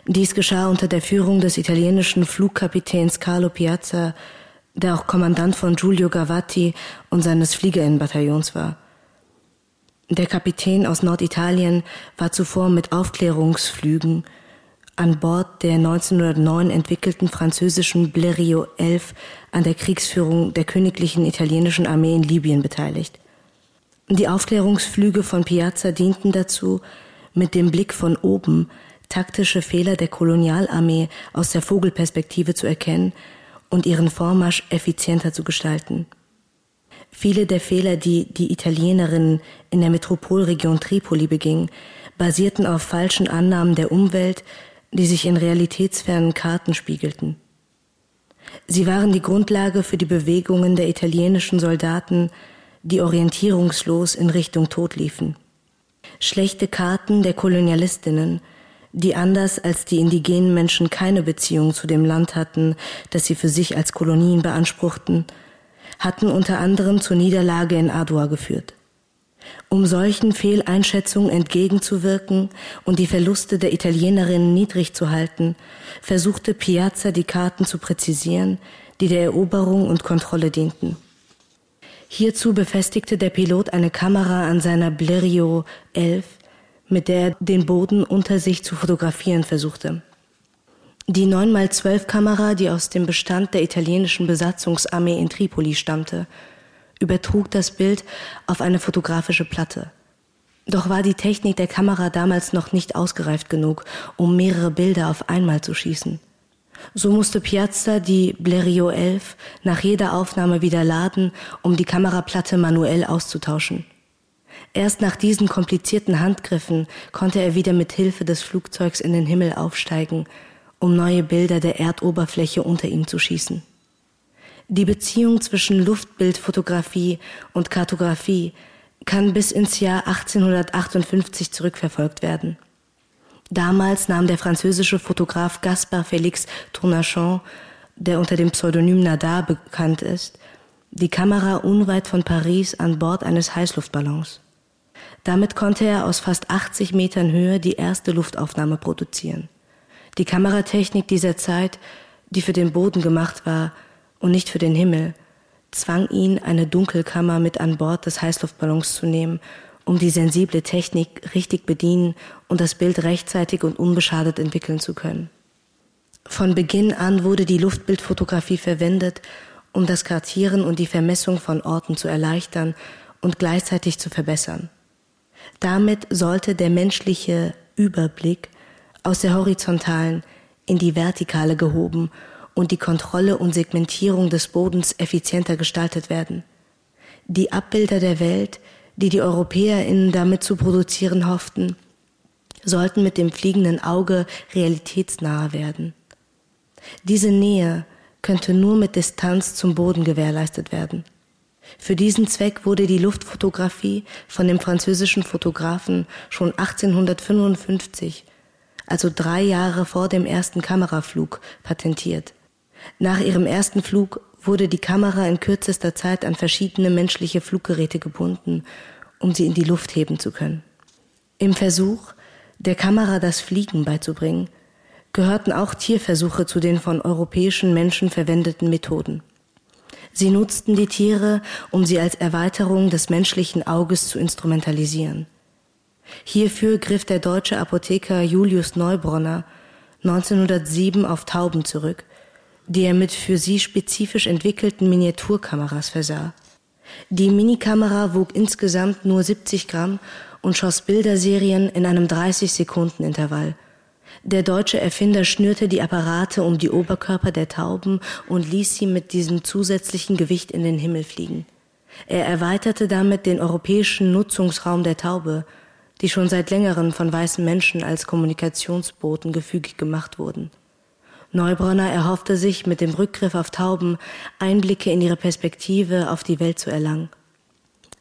Dies geschah unter der Führung des italienischen Flugkapitäns Carlo Piazza der auch Kommandant von Giulio Gavatti und seines Fliegerinnenbataillons war. Der Kapitän aus Norditalien war zuvor mit Aufklärungsflügen an Bord der 1909 entwickelten französischen Blériot 11 an der Kriegsführung der königlichen italienischen Armee in Libyen beteiligt. Die Aufklärungsflüge von Piazza dienten dazu, mit dem Blick von oben taktische Fehler der Kolonialarmee aus der Vogelperspektive zu erkennen und ihren Vormarsch effizienter zu gestalten. Viele der Fehler, die die Italienerinnen in der Metropolregion Tripoli begingen, basierten auf falschen Annahmen der Umwelt, die sich in realitätsfernen Karten spiegelten. Sie waren die Grundlage für die Bewegungen der italienischen Soldaten, die orientierungslos in Richtung Tod liefen. Schlechte Karten der Kolonialistinnen, die anders als die indigenen Menschen keine Beziehung zu dem Land hatten, das sie für sich als Kolonien beanspruchten, hatten unter anderem zur Niederlage in Adua geführt. Um solchen Fehleinschätzungen entgegenzuwirken und die Verluste der Italienerinnen niedrig zu halten, versuchte Piazza die Karten zu präzisieren, die der Eroberung und Kontrolle dienten. Hierzu befestigte der Pilot eine Kamera an seiner Blériot 11, mit der er den Boden unter sich zu fotografieren versuchte. Die 9x12 Kamera, die aus dem Bestand der italienischen Besatzungsarmee in Tripoli stammte, übertrug das Bild auf eine fotografische Platte. Doch war die Technik der Kamera damals noch nicht ausgereift genug, um mehrere Bilder auf einmal zu schießen. So musste Piazza die Blériot 11 nach jeder Aufnahme wieder laden, um die Kameraplatte manuell auszutauschen. Erst nach diesen komplizierten Handgriffen konnte er wieder mit Hilfe des Flugzeugs in den Himmel aufsteigen, um neue Bilder der Erdoberfläche unter ihm zu schießen. Die Beziehung zwischen Luftbildfotografie und Kartografie kann bis ins Jahr 1858 zurückverfolgt werden. Damals nahm der französische Fotograf Gaspard Félix Tournachon, der unter dem Pseudonym Nadar bekannt ist, die Kamera unweit von Paris an Bord eines Heißluftballons. Damit konnte er aus fast 80 Metern Höhe die erste Luftaufnahme produzieren. Die Kameratechnik dieser Zeit, die für den Boden gemacht war und nicht für den Himmel, zwang ihn, eine Dunkelkammer mit an Bord des Heißluftballons zu nehmen, um die sensible Technik richtig bedienen und das Bild rechtzeitig und unbeschadet entwickeln zu können. Von Beginn an wurde die Luftbildfotografie verwendet, um das Kartieren und die Vermessung von Orten zu erleichtern und gleichzeitig zu verbessern. Damit sollte der menschliche Überblick aus der horizontalen in die vertikale gehoben und die Kontrolle und Segmentierung des Bodens effizienter gestaltet werden. Die Abbilder der Welt, die die EuropäerInnen damit zu produzieren hofften, sollten mit dem fliegenden Auge realitätsnahe werden. Diese Nähe könnte nur mit Distanz zum Boden gewährleistet werden. Für diesen Zweck wurde die Luftfotografie von dem französischen Fotografen schon 1855 also drei Jahre vor dem ersten Kameraflug, patentiert. Nach ihrem ersten Flug wurde die Kamera in kürzester Zeit an verschiedene menschliche Fluggeräte gebunden, um sie in die Luft heben zu können. Im Versuch, der Kamera das Fliegen beizubringen, gehörten auch Tierversuche zu den von europäischen Menschen verwendeten Methoden. Sie nutzten die Tiere, um sie als Erweiterung des menschlichen Auges zu instrumentalisieren. Hierfür griff der deutsche Apotheker Julius Neubronner 1907 auf Tauben zurück, die er mit für sie spezifisch entwickelten Miniaturkameras versah. Die Minikamera wog insgesamt nur 70 Gramm und schoss Bilderserien in einem 30 Sekunden Intervall. Der deutsche Erfinder schnürte die Apparate um die Oberkörper der Tauben und ließ sie mit diesem zusätzlichen Gewicht in den Himmel fliegen. Er erweiterte damit den europäischen Nutzungsraum der Taube die schon seit längerem von weißen Menschen als Kommunikationsboten gefügig gemacht wurden. Neubronner erhoffte sich mit dem Rückgriff auf Tauben Einblicke in ihre Perspektive auf die Welt zu erlangen.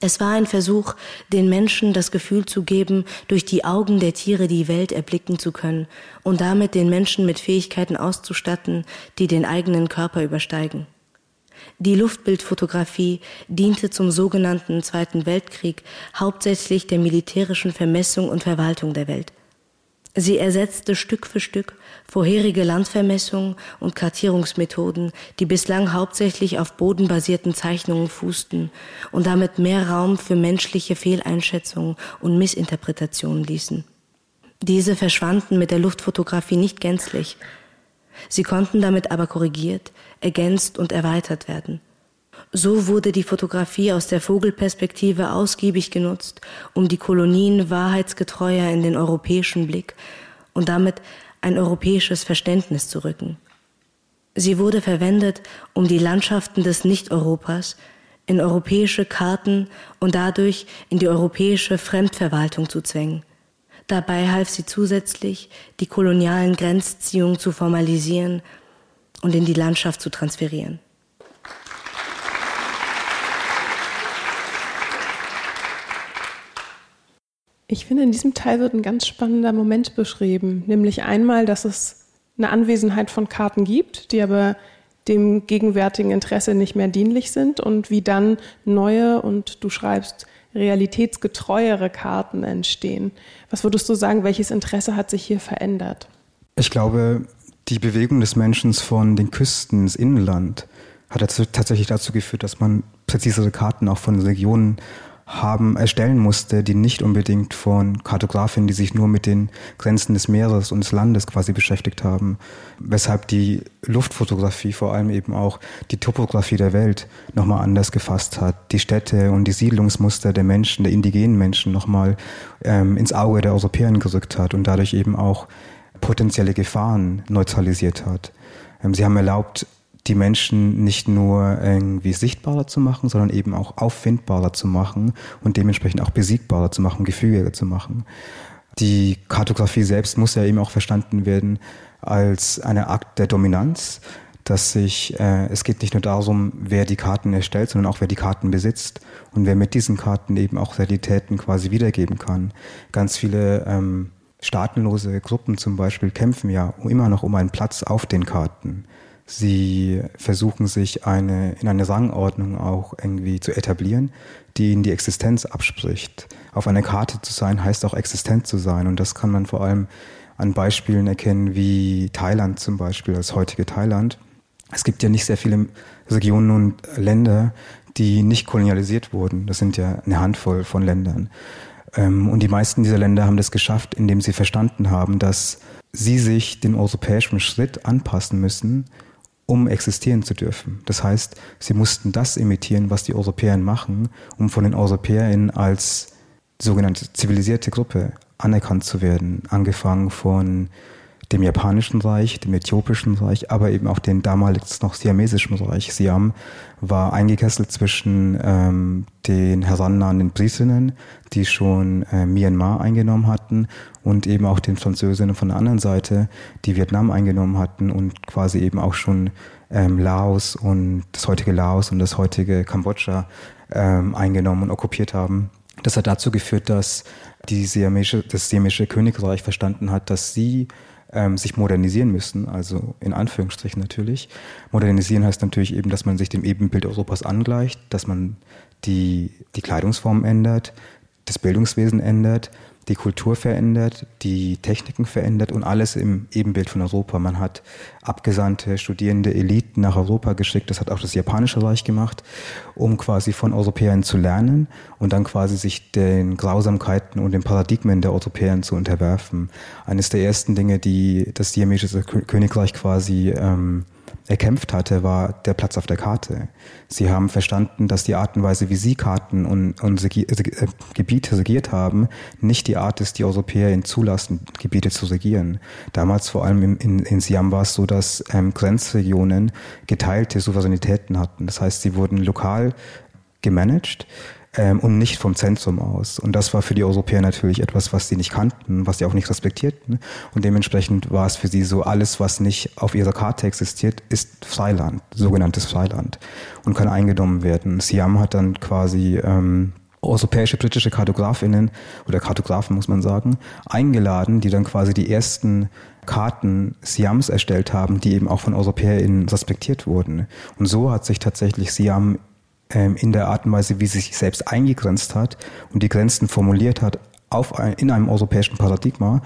Es war ein Versuch, den Menschen das Gefühl zu geben, durch die Augen der Tiere die Welt erblicken zu können und damit den Menschen mit Fähigkeiten auszustatten, die den eigenen Körper übersteigen. Die Luftbildfotografie diente zum sogenannten Zweiten Weltkrieg hauptsächlich der militärischen Vermessung und Verwaltung der Welt. Sie ersetzte Stück für Stück vorherige Landvermessungen und Kartierungsmethoden, die bislang hauptsächlich auf bodenbasierten Zeichnungen fußten und damit mehr Raum für menschliche Fehleinschätzungen und Missinterpretationen ließen. Diese verschwanden mit der Luftfotografie nicht gänzlich, Sie konnten damit aber korrigiert, ergänzt und erweitert werden. So wurde die Fotografie aus der Vogelperspektive ausgiebig genutzt, um die Kolonien wahrheitsgetreuer in den europäischen Blick und damit ein europäisches Verständnis zu rücken. Sie wurde verwendet, um die Landschaften des Nicht-Europas in europäische Karten und dadurch in die europäische Fremdverwaltung zu zwängen. Dabei half sie zusätzlich, die kolonialen Grenzziehungen zu formalisieren und in die Landschaft zu transferieren. Ich finde, in diesem Teil wird ein ganz spannender Moment beschrieben, nämlich einmal, dass es eine Anwesenheit von Karten gibt, die aber dem gegenwärtigen Interesse nicht mehr dienlich sind und wie dann neue und du schreibst realitätsgetreuere Karten entstehen. Was würdest du sagen, welches Interesse hat sich hier verändert? Ich glaube, die Bewegung des Menschen von den Küsten ins Inland hat tatsächlich dazu geführt, dass man präzisere Karten auch von Regionen haben erstellen musste, die nicht unbedingt von Kartografinnen, die sich nur mit den Grenzen des Meeres und des Landes quasi beschäftigt haben, weshalb die Luftfotografie vor allem eben auch die Topografie der Welt nochmal anders gefasst hat, die Städte und die Siedlungsmuster der Menschen, der indigenen Menschen nochmal ähm, ins Auge der Europäer gerückt hat und dadurch eben auch potenzielle Gefahren neutralisiert hat. Ähm, sie haben erlaubt, die Menschen nicht nur irgendwie sichtbarer zu machen, sondern eben auch auffindbarer zu machen und dementsprechend auch besiegbarer zu machen, gefügiger zu machen. Die Kartografie selbst muss ja eben auch verstanden werden als eine Akt der Dominanz, dass sich, äh, es geht nicht nur darum, wer die Karten erstellt, sondern auch wer die Karten besitzt und wer mit diesen Karten eben auch Realitäten quasi wiedergeben kann. Ganz viele ähm, staatenlose Gruppen zum Beispiel kämpfen ja immer noch um einen Platz auf den Karten. Sie versuchen sich eine, in eine Rangordnung auch irgendwie zu etablieren, die ihnen die Existenz abspricht. Auf einer Karte zu sein heißt auch existent zu sein. Und das kann man vor allem an Beispielen erkennen, wie Thailand zum Beispiel, das heutige Thailand. Es gibt ja nicht sehr viele Regionen und Länder, die nicht kolonialisiert wurden. Das sind ja eine Handvoll von Ländern. Ähm, und die meisten dieser Länder haben das geschafft, indem sie verstanden haben, dass sie sich den europäischen Schritt anpassen müssen, um existieren zu dürfen. Das heißt, sie mussten das imitieren, was die Europäer machen, um von den Europäern als sogenannte zivilisierte Gruppe anerkannt zu werden, angefangen von dem japanischen Reich, dem äthiopischen Reich, aber eben auch dem damals noch siamesischen Reich. Siam war eingekesselt zwischen ähm, den herannahenden Britinnen, die schon äh, Myanmar eingenommen hatten, und eben auch den Französinnen von der anderen Seite, die Vietnam eingenommen hatten und quasi eben auch schon ähm, Laos und das heutige Laos und das heutige Kambodscha ähm, eingenommen und okkupiert haben. Das hat dazu geführt, dass die siamische, das siamische Königreich verstanden hat, dass sie ähm, sich modernisieren müssen, also in Anführungsstrichen natürlich. Modernisieren heißt natürlich eben, dass man sich dem Ebenbild Europas angleicht, dass man die, die Kleidungsform ändert, das Bildungswesen ändert, die Kultur verändert, die Techniken verändert und alles im Ebenbild von Europa. Man hat abgesandte Studierende Eliten nach Europa geschickt, das hat auch das Japanische Reich gemacht, um quasi von Europäern zu lernen und dann quasi sich den Grausamkeiten und den Paradigmen der Europäer zu unterwerfen. Eines der ersten Dinge, die das siamesische Königreich quasi ähm, erkämpft hatte, war der Platz auf der Karte. Sie haben verstanden, dass die Art und Weise, wie sie Karten und, und äh, Gebiete regiert haben, nicht die Art ist, die Europäer ihnen zulassen, Gebiete zu regieren. Damals vor allem in, in, in Siam war es so, dass ähm, Grenzregionen geteilte Souveränitäten hatten. Das heißt, sie wurden lokal gemanagt ähm, und nicht vom Zentrum aus. Und das war für die Europäer natürlich etwas, was sie nicht kannten, was sie auch nicht respektierten. Und dementsprechend war es für sie so, alles, was nicht auf ihrer Karte existiert, ist Freiland, sogenanntes Freiland und kann eingenommen werden. Siam hat dann quasi ähm, europäische, britische Kartografinnen oder Kartografen, muss man sagen, eingeladen, die dann quasi die ersten Karten Siams erstellt haben, die eben auch von EuropäerInnen respektiert wurden. Und so hat sich tatsächlich Siam in der Art und Weise, wie sie sich selbst eingegrenzt hat und die Grenzen formuliert hat, auf ein, in einem europäischen Paradigma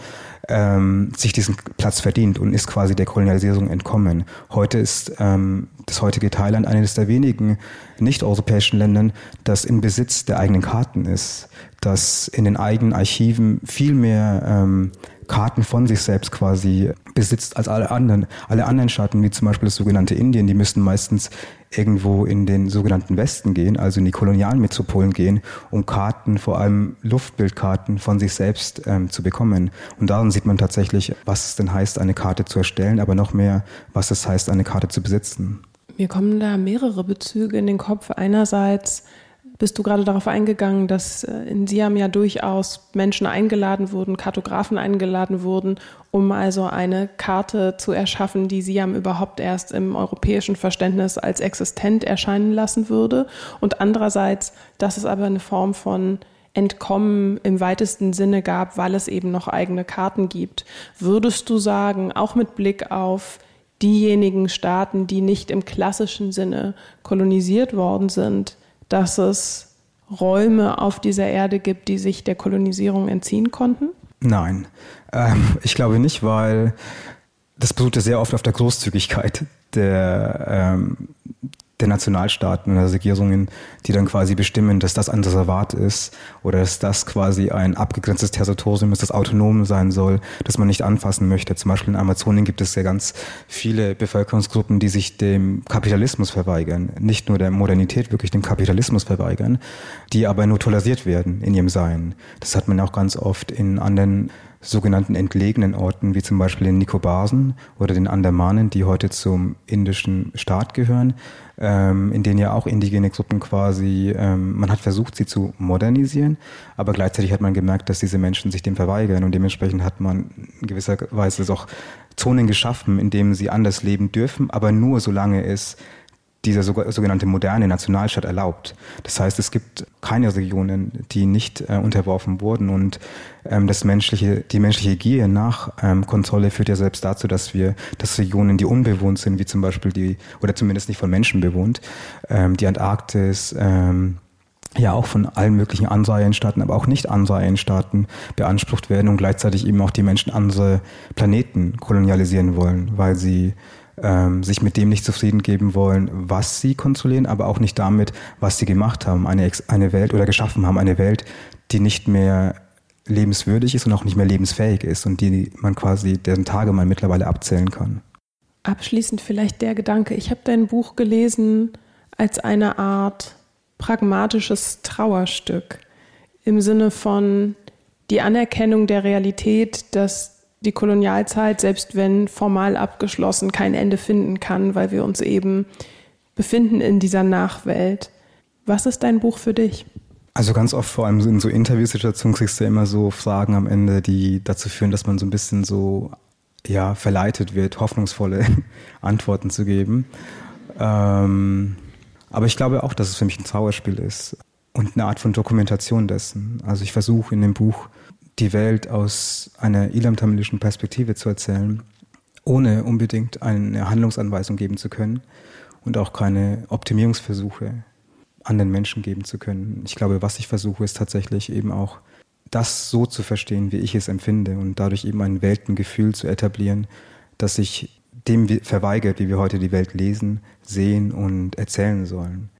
ähm, sich diesen Platz verdient und ist quasi der Kolonialisierung entkommen. Heute ist ähm, das heutige Thailand eines der wenigen nicht-europäischen Ländern, das in Besitz der eigenen Karten ist, das in den eigenen Archiven viel mehr ähm, Karten von sich selbst quasi besitzt als alle anderen. Alle anderen Staaten, wie zum Beispiel das sogenannte Indien, die müssten meistens irgendwo in den sogenannten Westen gehen, also in die kolonialen Metropolen gehen, um Karten, vor allem Luftbildkarten von sich selbst ähm, zu bekommen. Und darin sieht man tatsächlich, was es denn heißt, eine Karte zu erstellen, aber noch mehr, was es heißt, eine Karte zu besitzen. Mir kommen da mehrere Bezüge in den Kopf. Einerseits bist du gerade darauf eingegangen, dass äh, in Siam ja durchaus Menschen eingeladen wurden, Kartografen eingeladen wurden, um also eine Karte zu erschaffen, die Siam überhaupt erst im europäischen Verständnis als existent erscheinen lassen würde. Und andererseits, dass es aber eine Form von Entkommen im weitesten Sinne gab, weil es eben noch eigene Karten gibt. Würdest du sagen, auch mit Blick auf diejenigen Staaten, die nicht im klassischen Sinne kolonisiert worden sind, dass es Räume auf dieser Erde gibt, die sich der Kolonisierung entziehen konnten? Nein, ähm, ich glaube nicht, weil das beruht sehr oft auf der Großzügigkeit der, ähm, der Nationalstaaten und der Regierungen, die dann quasi bestimmen, dass das ein Reservat ist oder dass das quasi ein abgegrenztes Territorium ist, das autonom sein soll, das man nicht anfassen möchte. Zum Beispiel in Amazonien gibt es ja ganz viele Bevölkerungsgruppen, die sich dem Kapitalismus verweigern, nicht nur der Modernität, wirklich dem Kapitalismus verweigern, die aber nur toleriert werden in ihrem Sein. Das hat man auch ganz oft in anderen sogenannten entlegenen Orten, wie zum Beispiel in Nikobarsen oder den Andamanen, die heute zum indischen Staat gehören, ähm, in denen ja auch indigene Gruppen quasi, ähm, man hat versucht, sie zu modernisieren, aber gleichzeitig hat man gemerkt, dass diese Menschen sich dem verweigern und dementsprechend hat man in gewisser Weise auch Zonen geschaffen, in denen sie anders leben dürfen, aber nur solange es dieser sogenannte moderne Nationalstaat erlaubt. Das heißt, es gibt keine Regionen, die nicht äh, unterworfen wurden und ähm, das menschliche, die menschliche Gier nach ähm, Kontrolle führt ja selbst dazu, dass wir, dass Regionen, die unbewohnt sind, wie zum Beispiel die, oder zumindest nicht von Menschen bewohnt, ähm, die Antarktis, ähm, ja auch von allen möglichen Anseienstaaten, aber auch nicht Anseienstaaten beansprucht werden und gleichzeitig eben auch die Menschen andere Planeten kolonialisieren wollen, weil sie ähm, sich mit dem nicht zufrieden geben wollen, was sie kontrollieren, aber auch nicht damit, was sie gemacht haben, eine, eine Welt oder geschaffen haben, eine Welt, die nicht mehr lebenswürdig ist und auch nicht mehr lebensfähig ist und die man quasi, deren Tage man mittlerweile abzählen kann. Abschließend vielleicht der Gedanke, ich habe dein Buch gelesen als eine Art pragmatisches Trauerstück im Sinne von die Anerkennung der Realität, dass die Kolonialzeit, selbst wenn formal abgeschlossen, kein Ende finden kann, weil wir uns eben befinden in dieser Nachwelt. Was ist dein Buch für dich? Also ganz oft, vor allem in so Interviewsituationen, kriegst du immer so Fragen am Ende, die dazu führen, dass man so ein bisschen so ja, verleitet wird, hoffnungsvolle Antworten zu geben. Ähm, aber ich glaube auch, dass es für mich ein Trauerspiel ist und eine Art von Dokumentation dessen. Also ich versuche in dem Buch die Welt aus einer ilam-tamilischen Perspektive zu erzählen, ohne unbedingt eine Handlungsanweisung geben zu können und auch keine Optimierungsversuche an den Menschen geben zu können. Ich glaube, was ich versuche, ist tatsächlich eben auch das so zu verstehen, wie ich es empfinde und dadurch eben ein Weltengefühl zu etablieren, das sich dem verweigert, wie wir heute die Welt lesen, sehen und erzählen sollen.